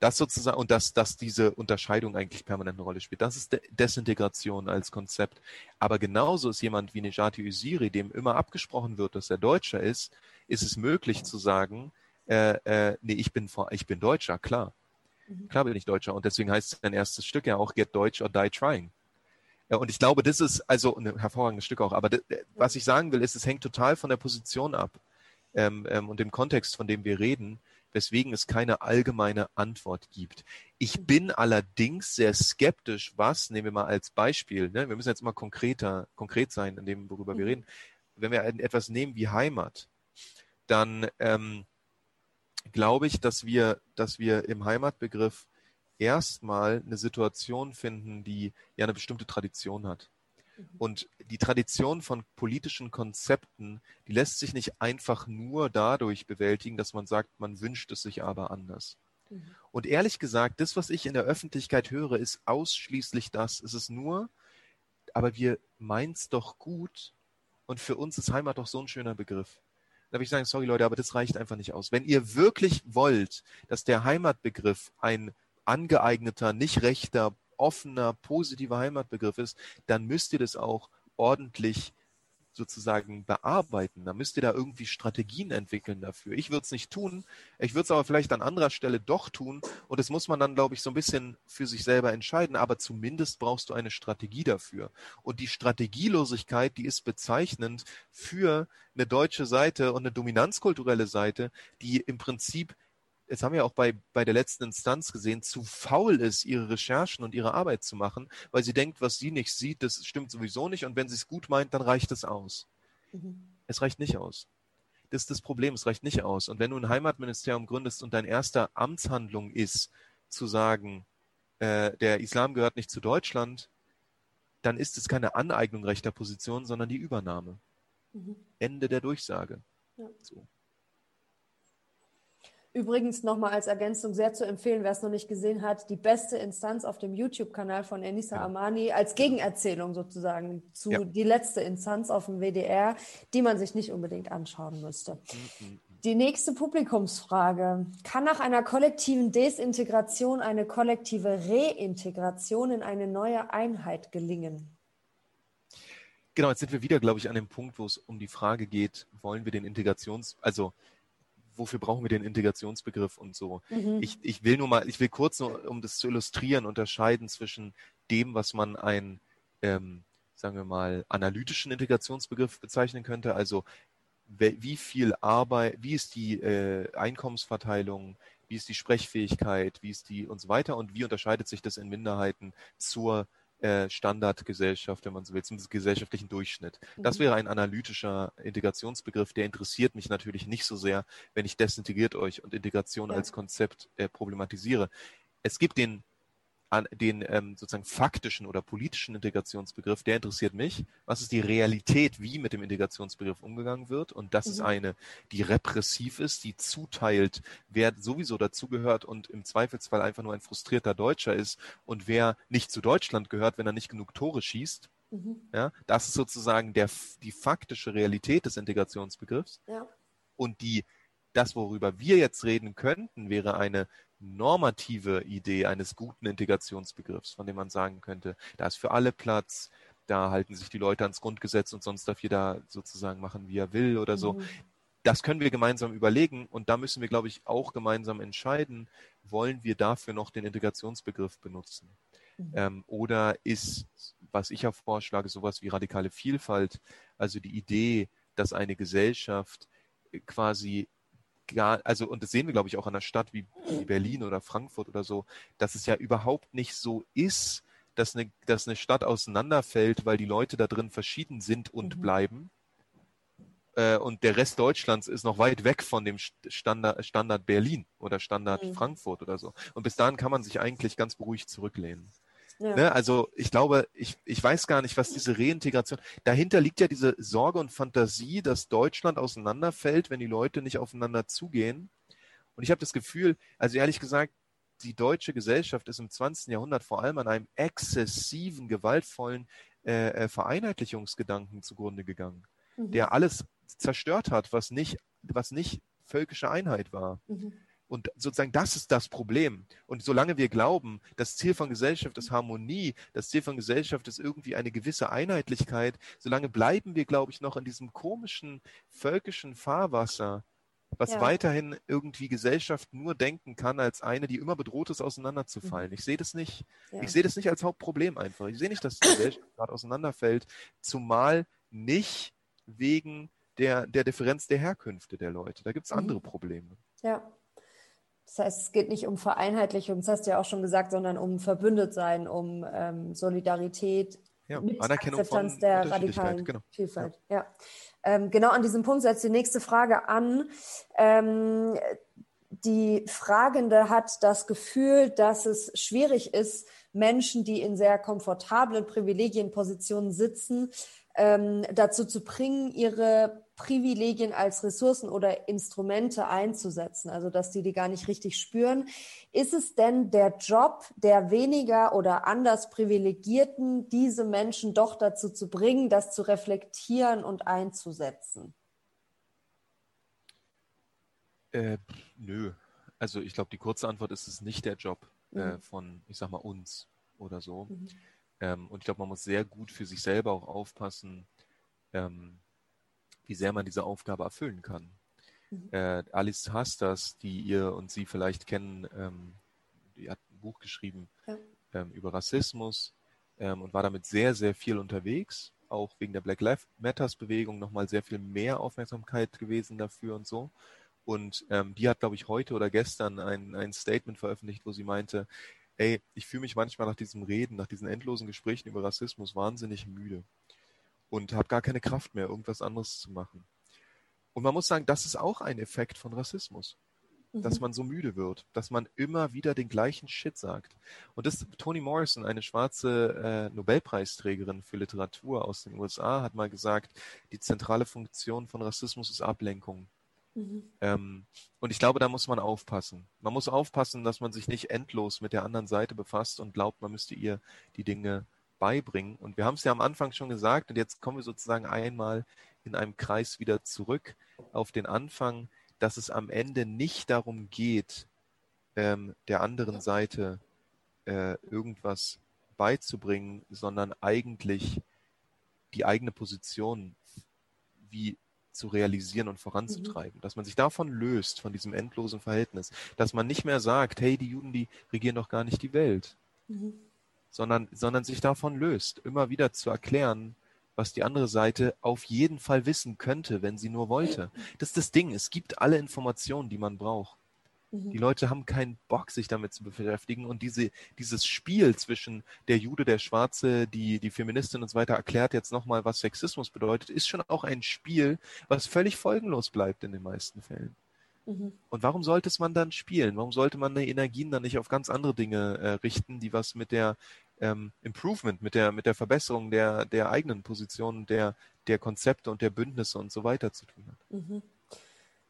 Das sozusagen, und dass, dass diese Unterscheidung eigentlich permanent eine Rolle spielt. Das ist De Desintegration als Konzept. Aber genauso ist jemand wie Nejati Usiri, dem immer abgesprochen wird, dass er Deutscher ist, ist es möglich zu sagen, äh, äh, nee, ich bin, ich bin Deutscher, klar. Mhm. Klar bin ich Deutscher. Und deswegen heißt sein erstes Stück ja auch Get Deutsch or Die Trying. Ja, und ich glaube, das ist also ein hervorragendes Stück auch. Aber was ich sagen will, ist, es hängt total von der Position ab ähm, ähm, und dem Kontext, von dem wir reden weswegen es keine allgemeine Antwort gibt. Ich mhm. bin allerdings sehr skeptisch, was, nehmen wir mal als Beispiel, ne, wir müssen jetzt mal konkreter, konkret sein in dem, worüber wir mhm. reden. Wenn wir etwas nehmen wie Heimat, dann ähm, glaube ich, dass wir, dass wir im Heimatbegriff erstmal eine Situation finden, die ja eine bestimmte Tradition hat. Mhm. Und die Tradition von politischen Konzepten, die lässt sich nicht einfach nur dadurch bewältigen, dass man sagt, man wünscht es sich aber anders. Mhm. Und ehrlich gesagt, das, was ich in der Öffentlichkeit höre, ist ausschließlich das. Es ist nur, aber wir meinen es doch gut und für uns ist Heimat doch so ein schöner Begriff. Da würde ich sagen, sorry Leute, aber das reicht einfach nicht aus. Wenn ihr wirklich wollt, dass der Heimatbegriff ein angeeigneter, nicht rechter, offener, positiver Heimatbegriff ist, dann müsst ihr das auch ordentlich sozusagen bearbeiten. Da müsst ihr da irgendwie Strategien entwickeln dafür. Ich würde es nicht tun. Ich würde es aber vielleicht an anderer Stelle doch tun. Und das muss man dann, glaube ich, so ein bisschen für sich selber entscheiden. Aber zumindest brauchst du eine Strategie dafür. Und die Strategielosigkeit, die ist bezeichnend für eine deutsche Seite und eine dominanzkulturelle Seite, die im Prinzip jetzt haben wir auch bei, bei der letzten Instanz gesehen, zu faul ist, ihre Recherchen und ihre Arbeit zu machen, weil sie denkt, was sie nicht sieht, das stimmt sowieso nicht und wenn sie es gut meint, dann reicht es aus. Mhm. Es reicht nicht aus. Das ist das Problem, es reicht nicht aus. Und wenn du ein Heimatministerium gründest und deine erste Amtshandlung ist, zu sagen, äh, der Islam gehört nicht zu Deutschland, dann ist es keine Aneignung rechter Position, sondern die Übernahme. Mhm. Ende der Durchsage. Ja. So. Übrigens nochmal als Ergänzung sehr zu empfehlen, wer es noch nicht gesehen hat, die beste Instanz auf dem YouTube-Kanal von Enisa. Amani als Gegenerzählung sozusagen zu ja. die letzte Instanz auf dem WDR, die man sich nicht unbedingt anschauen müsste. Mhm. Die nächste Publikumsfrage. Kann nach einer kollektiven Desintegration eine kollektive Reintegration in eine neue Einheit gelingen? Genau, jetzt sind wir wieder, glaube ich, an dem Punkt, wo es um die Frage geht, wollen wir den Integrations, also wofür brauchen wir den Integrationsbegriff und so. Mhm. Ich, ich will nur mal, ich will kurz nur, um das zu illustrieren, unterscheiden zwischen dem, was man ein, ähm, sagen wir mal, analytischen Integrationsbegriff bezeichnen könnte, also wie viel Arbeit, wie ist die äh, Einkommensverteilung, wie ist die Sprechfähigkeit, wie ist die und so weiter und wie unterscheidet sich das in Minderheiten zur äh, Standardgesellschaft, wenn man so will, zum gesellschaftlichen Durchschnitt. Das mhm. wäre ein analytischer Integrationsbegriff, der interessiert mich natürlich nicht so sehr, wenn ich desintegriert euch und Integration ja. als Konzept äh, problematisiere. Es gibt den an den ähm, sozusagen faktischen oder politischen Integrationsbegriff, der interessiert mich. Was ist die Realität, wie mit dem Integrationsbegriff umgegangen wird? Und das mhm. ist eine, die repressiv ist, die zuteilt, wer sowieso dazugehört und im Zweifelsfall einfach nur ein frustrierter Deutscher ist und wer nicht zu Deutschland gehört, wenn er nicht genug Tore schießt. Mhm. Ja, das ist sozusagen der, die faktische Realität des Integrationsbegriffs. Ja. Und die, das, worüber wir jetzt reden könnten, wäre eine normative Idee eines guten Integrationsbegriffs, von dem man sagen könnte, da ist für alle Platz, da halten sich die Leute ans Grundgesetz und sonst darf jeder sozusagen machen, wie er will oder so. Mhm. Das können wir gemeinsam überlegen und da müssen wir, glaube ich, auch gemeinsam entscheiden, wollen wir dafür noch den Integrationsbegriff benutzen? Mhm. Ähm, oder ist, was ich ja vorschlage, sowas wie radikale Vielfalt, also die Idee, dass eine Gesellschaft quasi gar, also, und das sehen wir, glaube ich, auch an einer Stadt wie, wie Berlin oder Frankfurt oder so, dass es ja überhaupt nicht so ist, dass eine, dass eine Stadt auseinanderfällt, weil die Leute da drin verschieden sind und mhm. bleiben. Äh, und der Rest Deutschlands ist noch weit weg von dem Standard, Standard Berlin oder Standard mhm. Frankfurt oder so. Und bis dahin kann man sich eigentlich ganz beruhigt zurücklehnen. Ja. Ne? Also ich glaube, ich, ich weiß gar nicht, was diese Reintegration, dahinter liegt ja diese Sorge und Fantasie, dass Deutschland auseinanderfällt, wenn die Leute nicht aufeinander zugehen. Und ich habe das Gefühl, also ehrlich gesagt, die deutsche Gesellschaft ist im 20. Jahrhundert vor allem an einem exzessiven, gewaltvollen äh, äh, Vereinheitlichungsgedanken zugrunde gegangen, mhm. der alles zerstört hat, was nicht, was nicht völkische Einheit war. Mhm. Und sozusagen das ist das Problem. Und solange wir glauben, das Ziel von Gesellschaft ist Harmonie, das Ziel von Gesellschaft ist irgendwie eine gewisse Einheitlichkeit, solange bleiben wir, glaube ich, noch in diesem komischen völkischen Fahrwasser, was ja. weiterhin irgendwie Gesellschaft nur denken kann als eine, die immer bedroht ist, auseinanderzufallen. Mhm. Ich sehe das nicht. Ja. Ich sehe das nicht als Hauptproblem einfach. Ich sehe nicht, dass die Gesellschaft gerade auseinanderfällt, zumal nicht wegen der, der Differenz der Herkünfte der Leute. Da gibt es mhm. andere Probleme. Ja. Das heißt, es geht nicht um Vereinheitlichung, das hast du ja auch schon gesagt, sondern um Verbündetsein, um ähm, Solidarität, ja, mit Anerkennung Akzeptanz der radikalen genau. Vielfalt. Ja. ja. Ähm, genau an diesem Punkt setzt die nächste Frage an. Ähm, die Fragende hat das Gefühl, dass es schwierig ist, Menschen, die in sehr komfortablen Privilegienpositionen sitzen, ähm, dazu zu bringen, ihre Privilegien als Ressourcen oder Instrumente einzusetzen, also dass die die gar nicht richtig spüren. Ist es denn der Job der weniger oder anders Privilegierten, diese Menschen doch dazu zu bringen, das zu reflektieren und einzusetzen? Äh, nö. Also ich glaube, die kurze Antwort ist, es nicht der Job äh, mhm. äh, von, ich sag mal, uns oder so. Mhm. Ähm, und ich glaube, man muss sehr gut für sich selber auch aufpassen, ähm, wie sehr man diese Aufgabe erfüllen kann. Mhm. Äh, Alice Hastas, die ihr und Sie vielleicht kennen, ähm, die hat ein Buch geschrieben ja. ähm, über Rassismus ähm, und war damit sehr, sehr viel unterwegs, auch wegen der Black Lives Matters Bewegung nochmal sehr viel mehr Aufmerksamkeit gewesen dafür und so. Und ähm, die hat, glaube ich, heute oder gestern ein, ein Statement veröffentlicht, wo sie meinte, ey, ich fühle mich manchmal nach diesem Reden, nach diesen endlosen Gesprächen über Rassismus wahnsinnig müde und habe gar keine Kraft mehr, irgendwas anderes zu machen. Und man muss sagen, das ist auch ein Effekt von Rassismus, mhm. dass man so müde wird, dass man immer wieder den gleichen Shit sagt. Und das Toni Morrison, eine schwarze äh, Nobelpreisträgerin für Literatur aus den USA, hat mal gesagt, die zentrale Funktion von Rassismus ist Ablenkung. Mhm. Ähm, und ich glaube, da muss man aufpassen. Man muss aufpassen, dass man sich nicht endlos mit der anderen Seite befasst und glaubt, man müsste ihr die Dinge beibringen. Und wir haben es ja am Anfang schon gesagt, und jetzt kommen wir sozusagen einmal in einem Kreis wieder zurück auf den Anfang, dass es am Ende nicht darum geht, ähm, der anderen Seite äh, irgendwas beizubringen, sondern eigentlich die eigene Position wie zu realisieren und voranzutreiben, mhm. dass man sich davon löst, von diesem endlosen Verhältnis, dass man nicht mehr sagt, hey, die Juden, die regieren doch gar nicht die Welt, mhm sondern, sondern sich davon löst, immer wieder zu erklären, was die andere Seite auf jeden Fall wissen könnte, wenn sie nur wollte. Das ist das Ding. Es gibt alle Informationen, die man braucht. Mhm. Die Leute haben keinen Bock, sich damit zu beschäftigen. Und diese, dieses Spiel zwischen der Jude, der Schwarze, die, die Feministin und so weiter erklärt jetzt nochmal, was Sexismus bedeutet, ist schon auch ein Spiel, was völlig folgenlos bleibt in den meisten Fällen. Mhm. Und warum sollte es man dann spielen? Warum sollte man die Energien dann nicht auf ganz andere Dinge äh, richten, die was mit der ähm, Improvement, mit der, mit der Verbesserung der, der eigenen Position, der, der Konzepte und der Bündnisse und so weiter zu tun hat. Mhm.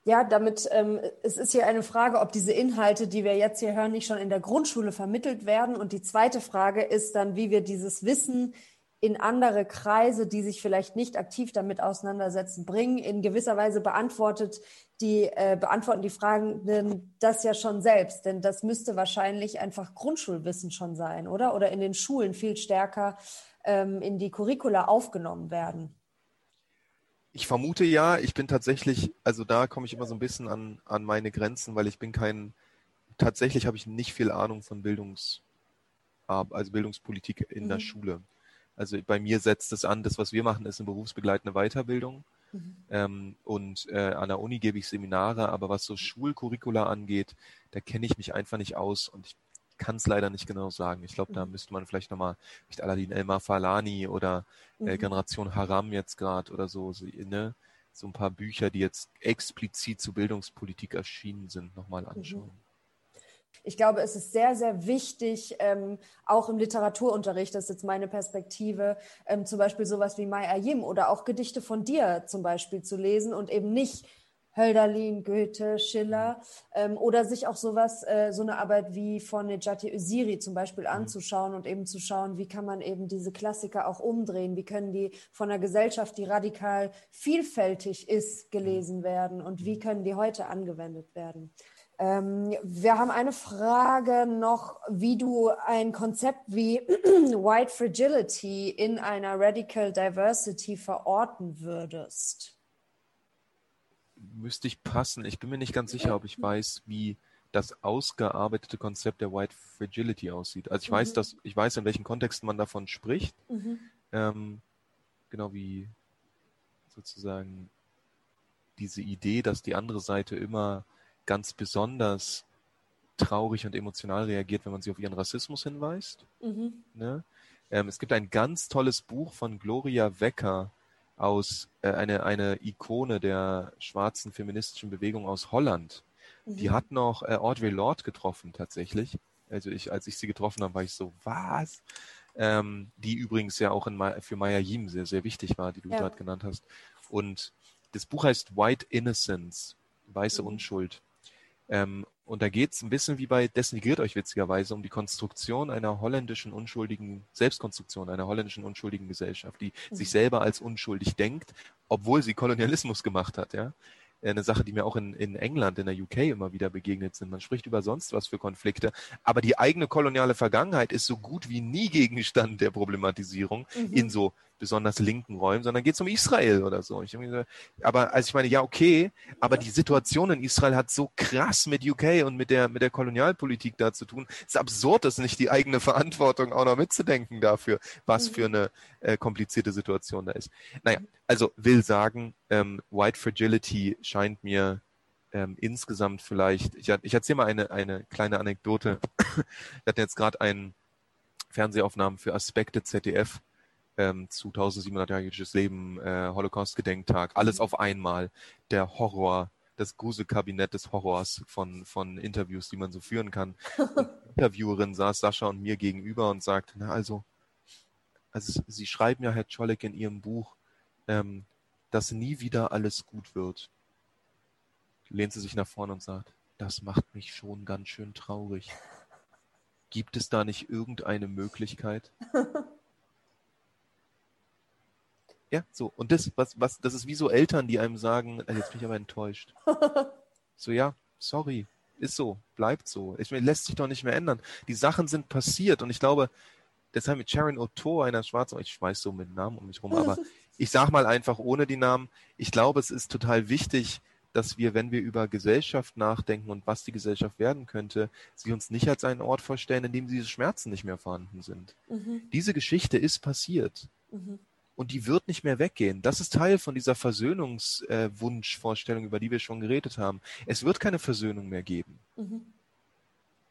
Ja, damit, ähm, es ist hier eine Frage, ob diese Inhalte, die wir jetzt hier hören, nicht schon in der Grundschule vermittelt werden. Und die zweite Frage ist dann, wie wir dieses Wissen in andere Kreise, die sich vielleicht nicht aktiv damit auseinandersetzen, bringen. In gewisser Weise beantwortet die, äh, beantworten die Fragenden das ja schon selbst, denn das müsste wahrscheinlich einfach Grundschulwissen schon sein, oder? Oder in den Schulen viel stärker ähm, in die Curricula aufgenommen werden. Ich vermute ja, ich bin tatsächlich, also da komme ich immer so ein bisschen an, an meine Grenzen, weil ich bin kein tatsächlich habe ich nicht viel Ahnung von Bildungs, also Bildungspolitik in mhm. der Schule. Also bei mir setzt es an, das, was wir machen, ist eine berufsbegleitende Weiterbildung. Mhm. Ähm, und äh, an der Uni gebe ich Seminare, aber was so Schulcurricula angeht, da kenne ich mich einfach nicht aus und ich kann es leider nicht genau sagen. Ich glaube, da mhm. müsste man vielleicht nochmal vielleicht Aladin Elmar Falani oder äh, mhm. Generation Haram jetzt gerade oder so, so, ne? so ein paar Bücher, die jetzt explizit zu Bildungspolitik erschienen sind, nochmal mhm. anschauen. Ich glaube, es ist sehr, sehr wichtig, ähm, auch im Literaturunterricht, das ist jetzt meine Perspektive, ähm, zum Beispiel sowas wie Mai Ayim oder auch Gedichte von dir zum Beispiel zu lesen und eben nicht Hölderlin, Goethe, Schiller ähm, oder sich auch sowas, äh, so eine Arbeit wie von Nejati Öziri zum Beispiel mhm. anzuschauen und eben zu schauen, wie kann man eben diese Klassiker auch umdrehen, wie können die von einer Gesellschaft, die radikal vielfältig ist, gelesen werden? Und wie können die heute angewendet werden. Ähm, wir haben eine Frage noch, wie du ein Konzept wie (clears throat) White Fragility in einer Radical Diversity verorten würdest müsste ich passen. Ich bin mir nicht ganz sicher, ob ich weiß, wie das ausgearbeitete Konzept der White Fragility aussieht. Also ich mhm. weiß, dass ich weiß, in welchen Kontexten man davon spricht. Mhm. Ähm, genau wie sozusagen diese Idee, dass die andere Seite immer ganz besonders traurig und emotional reagiert, wenn man sie auf ihren Rassismus hinweist. Mhm. Ne? Ähm, es gibt ein ganz tolles Buch von Gloria Wecker, aus äh, eine, eine Ikone der schwarzen feministischen Bewegung aus Holland. Mhm. Die hat noch äh, Audre Lorde getroffen tatsächlich. Also ich, als ich sie getroffen habe, war ich so, was? Ähm, die übrigens ja auch in, für Maya Yim sehr, sehr wichtig war, die du ja. gerade genannt hast. Und das Buch heißt White Innocence, weiße mhm. Unschuld. Ähm, und da geht es ein bisschen wie bei Desnigriert euch witzigerweise um die Konstruktion einer holländischen unschuldigen, Selbstkonstruktion einer holländischen unschuldigen Gesellschaft, die mhm. sich selber als unschuldig denkt, obwohl sie Kolonialismus gemacht hat, ja. Äh, eine Sache, die mir auch in, in England, in der UK immer wieder begegnet sind. Man spricht über sonst was für Konflikte, aber die eigene koloniale Vergangenheit ist so gut wie nie Gegenstand der Problematisierung mhm. in so besonders linken Räumen, sondern geht es um Israel oder so. Ich, aber also ich meine, ja, okay, aber die Situation in Israel hat so krass mit UK und mit der, mit der Kolonialpolitik da zu tun. Es ist absurd, das nicht die eigene Verantwortung auch noch mitzudenken dafür, was mhm. für eine äh, komplizierte Situation da ist. Naja, also will sagen, ähm, White Fragility scheint mir ähm, insgesamt vielleicht, ich, ich erzähle mal eine, eine kleine Anekdote. Wir hatten jetzt gerade einen Fernsehaufnahmen für Aspekte ZDF ähm, zu 1700 Jahre jüdisches Leben, äh, Holocaust-Gedenktag, alles auf einmal, der Horror, das Gruselkabinett des Horrors von, von Interviews, die man so führen kann. (laughs) Und die Interviewerin saß Sascha und mir gegenüber und sagte, na also, also Sie schreiben ja, Herr Czolek, in Ihrem Buch, ähm, dass nie wieder alles gut wird. Lehnt sie sich nach vorne und sagt, das macht mich schon ganz schön traurig. Gibt es da nicht irgendeine Möglichkeit? (laughs) Ja, so. Und das, was, was, das ist wie so Eltern, die einem sagen, äh, jetzt bin ich aber enttäuscht. (laughs) so, ja, sorry, ist so, bleibt so. Ich, lässt sich doch nicht mehr ändern. Die Sachen sind passiert und ich glaube, deshalb mit Sharon O'Toole, einer schwarzen, ich schmeiß so mit Namen um mich rum, aber (laughs) ich sag mal einfach ohne die Namen, ich glaube, es ist total wichtig, dass wir, wenn wir über Gesellschaft nachdenken und was die Gesellschaft werden könnte, sie uns nicht als einen Ort vorstellen, in dem diese Schmerzen nicht mehr vorhanden sind. Mhm. Diese Geschichte ist passiert. Mhm und die wird nicht mehr weggehen. Das ist Teil von dieser Versöhnungswunschvorstellung, äh, über die wir schon geredet haben. Es wird keine Versöhnung mehr geben. Mhm.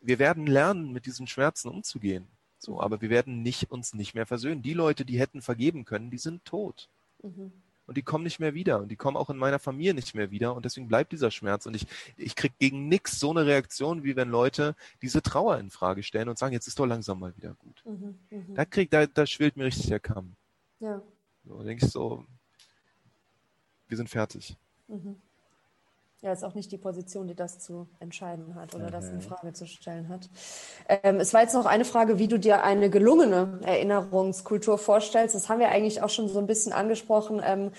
Wir werden lernen, mit diesen Schmerzen umzugehen. So, mhm. aber wir werden nicht, uns nicht mehr versöhnen. Die Leute, die hätten vergeben können, die sind tot. Mhm. Und die kommen nicht mehr wieder. Und die kommen auch in meiner Familie nicht mehr wieder. Und deswegen bleibt dieser Schmerz. Und ich, ich kriege gegen nichts so eine Reaktion, wie wenn Leute diese Trauer in Frage stellen und sagen, jetzt ist doch langsam mal wieder gut. Mhm, mh. Da krieg, da, da schwillt mir richtig der Kamm. Ja. So, denke ich so, wir sind fertig. Mhm. Ja, ist auch nicht die Position, die das zu entscheiden hat oder mhm. das in Frage zu stellen hat. Ähm, es war jetzt noch eine Frage, wie du dir eine gelungene Erinnerungskultur vorstellst. Das haben wir eigentlich auch schon so ein bisschen angesprochen. Ähm,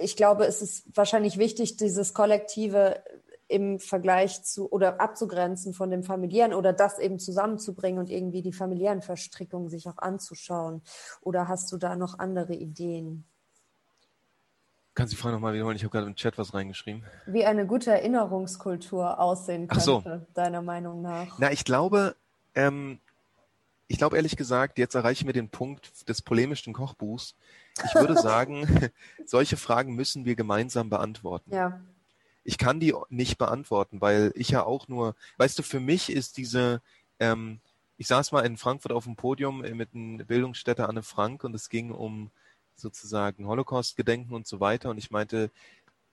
ich glaube, es ist wahrscheinlich wichtig, dieses kollektive im Vergleich zu oder abzugrenzen von dem familiären oder das eben zusammenzubringen und irgendwie die familiären Verstrickungen sich auch anzuschauen? Oder hast du da noch andere Ideen? Kannst du die Frage nochmal wiederholen? Ich habe gerade im Chat was reingeschrieben. Wie eine gute Erinnerungskultur aussehen könnte, so. deiner Meinung nach. Na, ich glaube, ähm, ich glaube ehrlich gesagt, jetzt erreichen wir den Punkt des polemischen Kochbuchs. Ich würde (laughs) sagen, (laughs) solche Fragen müssen wir gemeinsam beantworten. Ja. Ich kann die nicht beantworten, weil ich ja auch nur, weißt du, für mich ist diese, ähm, ich saß mal in Frankfurt auf dem Podium mit einem Bildungsstätte Anne Frank und es ging um sozusagen Holocaust-Gedenken und so weiter und ich meinte,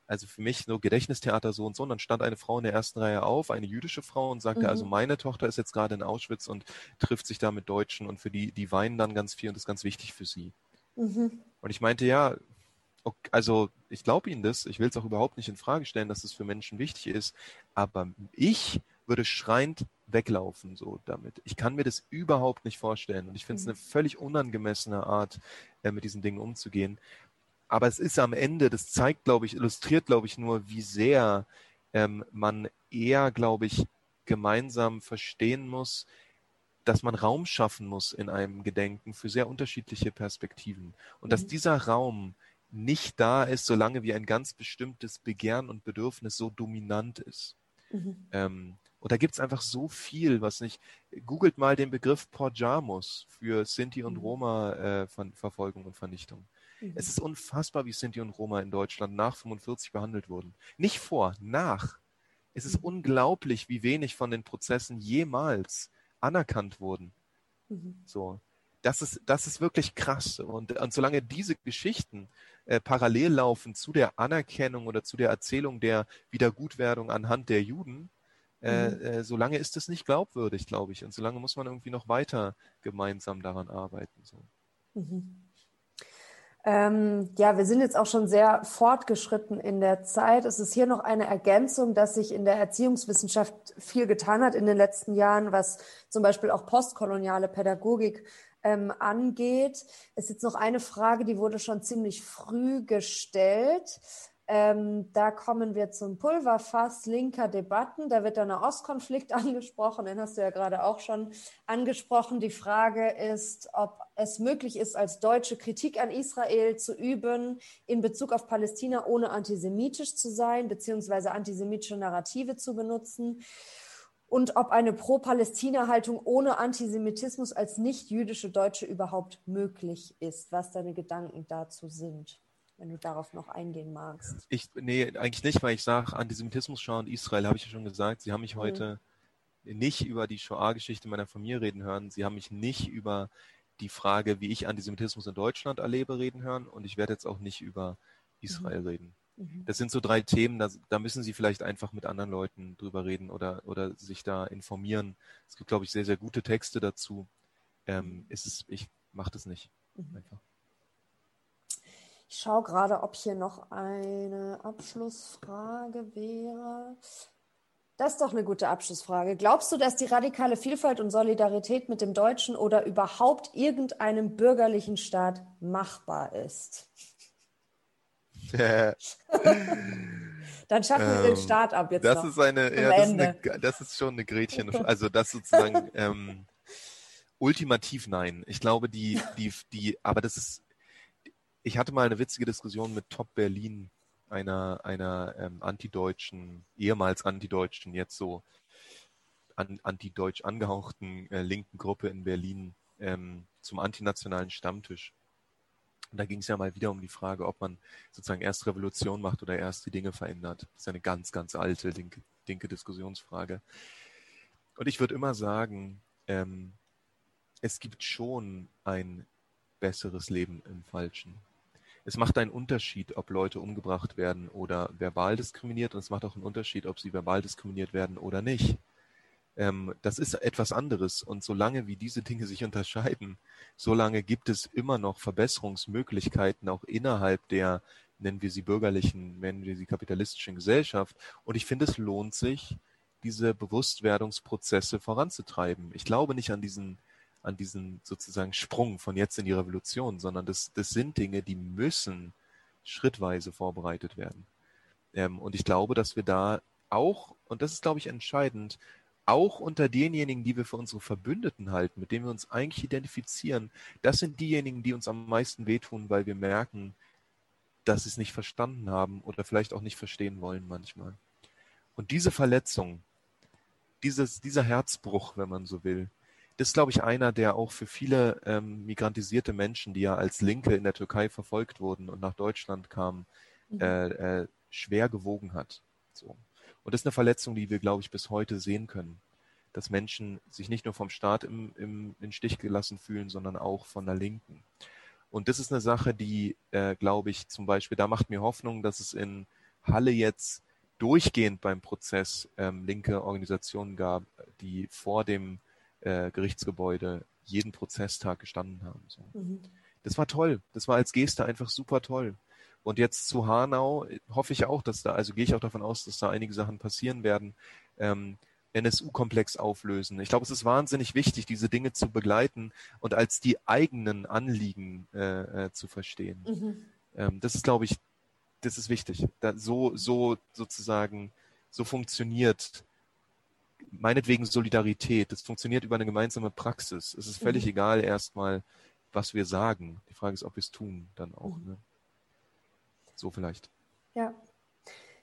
also für mich so Gedächtnistheater so und so. Und dann stand eine Frau in der ersten Reihe auf, eine jüdische Frau, und sagte, also mhm. also meine Tochter ist jetzt gerade in Auschwitz und trifft sich da mit Deutschen und für die, die weinen dann ganz viel und das ist ganz wichtig für sie. Mhm. Und ich meinte, ja, okay, also ich glaube Ihnen das, ich will es auch überhaupt nicht in Frage stellen, dass es das für Menschen wichtig ist, aber ich würde schreiend weglaufen so damit. Ich kann mir das überhaupt nicht vorstellen und ich finde es mhm. eine völlig unangemessene Art, äh, mit diesen Dingen umzugehen. Aber es ist am Ende, das zeigt, glaube ich, illustriert, glaube ich, nur, wie sehr ähm, man eher, glaube ich, gemeinsam verstehen muss, dass man Raum schaffen muss in einem Gedenken für sehr unterschiedliche Perspektiven. Und mhm. dass dieser Raum nicht da ist, solange wie ein ganz bestimmtes Begehren und Bedürfnis so dominant ist. Mhm. Ähm, und da gibt es einfach so viel, was nicht. Googelt mal den Begriff Porjamus für Sinti und mhm. Roma-Verfolgung äh, und Vernichtung. Mhm. Es ist unfassbar, wie Sinti und Roma in Deutschland nach 45 behandelt wurden. Nicht vor, nach. Es ist mhm. unglaublich, wie wenig von den Prozessen jemals anerkannt wurden. Mhm. So. Das ist, das ist wirklich krass. Und, und solange diese Geschichten äh, parallel laufen zu der Anerkennung oder zu der Erzählung der Wiedergutwerdung anhand der Juden, äh, mhm. äh, solange ist es nicht glaubwürdig, glaube ich. Und solange muss man irgendwie noch weiter gemeinsam daran arbeiten. So. Mhm. Ähm, ja, wir sind jetzt auch schon sehr fortgeschritten in der Zeit. Es ist hier noch eine Ergänzung, dass sich in der Erziehungswissenschaft viel getan hat in den letzten Jahren, was zum Beispiel auch postkoloniale Pädagogik ähm, angeht. Es ist jetzt noch eine Frage, die wurde schon ziemlich früh gestellt. Ähm, da kommen wir zum Pulverfass linker Debatten. Da wird der Nahostkonflikt (laughs) angesprochen, den hast du ja gerade auch schon angesprochen. Die Frage ist, ob es möglich ist, als Deutsche Kritik an Israel zu üben in Bezug auf Palästina, ohne antisemitisch zu sein, beziehungsweise antisemitische Narrative zu benutzen. Und ob eine Pro-Palästina-Haltung ohne Antisemitismus als nicht-jüdische Deutsche überhaupt möglich ist, was deine Gedanken dazu sind wenn du darauf noch eingehen magst. Ich, nee, eigentlich nicht, weil ich sage, Antisemitismus Shoah und Israel, habe ich ja schon gesagt. Sie haben mich mhm. heute nicht über die Shoah-Geschichte meiner Familie reden hören. Sie haben mich nicht über die Frage, wie ich Antisemitismus in Deutschland erlebe, reden hören. Und ich werde jetzt auch nicht über Israel mhm. reden. Mhm. Das sind so drei Themen, da, da, müssen Sie vielleicht einfach mit anderen Leuten drüber reden oder, oder sich da informieren. Es gibt, glaube ich, sehr, sehr gute Texte dazu. Ähm, ist es, ich mache das nicht. Mhm. Einfach. Ich schaue gerade, ob hier noch eine Abschlussfrage wäre. Das ist doch eine gute Abschlussfrage. Glaubst du, dass die radikale Vielfalt und Solidarität mit dem deutschen oder überhaupt irgendeinem bürgerlichen Staat machbar ist? (laughs) Dann schaffen wir ähm, den Start ab jetzt. Das noch. ist eine, ja, das ist, eine, das ist schon eine Gretchen. (laughs) Also das sozusagen ähm, ultimativ nein. Ich glaube, die, die, die, aber das ist ich hatte mal eine witzige Diskussion mit Top Berlin, einer, einer ähm, antideutschen, ehemals antideutschen, jetzt so an, antideutsch angehauchten äh, linken Gruppe in Berlin ähm, zum antinationalen Stammtisch. Und da ging es ja mal wieder um die Frage, ob man sozusagen erst Revolution macht oder erst die Dinge verändert. Das ist eine ganz, ganz alte linke, linke Diskussionsfrage. Und ich würde immer sagen, ähm, es gibt schon ein besseres Leben im Falschen es macht einen Unterschied, ob Leute umgebracht werden oder verbal diskriminiert und es macht auch einen Unterschied, ob sie verbal diskriminiert werden oder nicht. Ähm, das ist etwas anderes und solange wie diese Dinge sich unterscheiden, solange gibt es immer noch Verbesserungsmöglichkeiten auch innerhalb der, nennen wir sie bürgerlichen, nennen wir sie kapitalistischen Gesellschaft. Und ich finde, es lohnt sich, diese Bewusstwerdungsprozesse voranzutreiben. Ich glaube nicht an diesen an diesen sozusagen Sprung von jetzt in die Revolution, sondern das, das sind Dinge, die müssen schrittweise vorbereitet werden. Ähm, und ich glaube, dass wir da auch, und das ist, glaube ich, entscheidend, auch unter denjenigen, die wir für unsere Verbündeten halten, mit denen wir uns eigentlich identifizieren, das sind diejenigen, die uns am meisten wehtun, weil wir merken, dass sie es nicht verstanden haben oder vielleicht auch nicht verstehen wollen manchmal. Und diese Verletzung, dieses, dieser Herzbruch, wenn man so will, das ist, glaube ich, einer, der auch für viele ähm, migrantisierte Menschen, die ja als Linke in der Türkei verfolgt wurden und nach Deutschland kamen, mhm. äh, äh, schwer gewogen hat. So. Und das ist eine Verletzung, die wir, glaube ich, bis heute sehen können. Dass Menschen sich nicht nur vom Staat im, im, in Stich gelassen fühlen, sondern auch von der Linken. Und das ist eine Sache, die, äh, glaube ich, zum Beispiel, da macht mir Hoffnung, dass es in Halle jetzt durchgehend beim Prozess ähm, linke Organisationen gab, die vor dem äh, Gerichtsgebäude jeden Prozesstag gestanden haben. So. Mhm. Das war toll. Das war als Geste einfach super toll. Und jetzt zu Hanau hoffe ich auch, dass da, also gehe ich auch davon aus, dass da einige Sachen passieren werden. Ähm, NSU-Komplex auflösen. Ich glaube, es ist wahnsinnig wichtig, diese Dinge zu begleiten und als die eigenen Anliegen äh, äh, zu verstehen. Mhm. Ähm, das ist, glaube ich, das ist wichtig. Da, so, so sozusagen, so funktioniert meinetwegen Solidarität. Das funktioniert über eine gemeinsame Praxis. Es ist völlig mhm. egal erstmal, was wir sagen. Die Frage ist, ob wir es tun dann auch. Mhm. Ne? So vielleicht. Ja.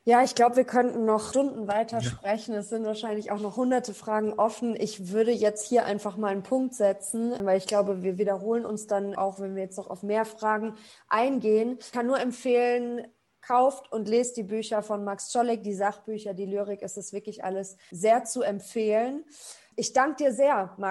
Ja, ich glaube, wir könnten noch Stunden weiter ja. sprechen. Es sind wahrscheinlich auch noch hunderte Fragen offen. Ich würde jetzt hier einfach mal einen Punkt setzen, weil ich glaube, wir wiederholen uns dann auch, wenn wir jetzt noch auf mehr Fragen eingehen. Ich kann nur empfehlen, kauft und lest die Bücher von Max Czolek, die Sachbücher, die Lyrik. Es ist wirklich alles sehr zu empfehlen. Ich danke dir sehr, Max.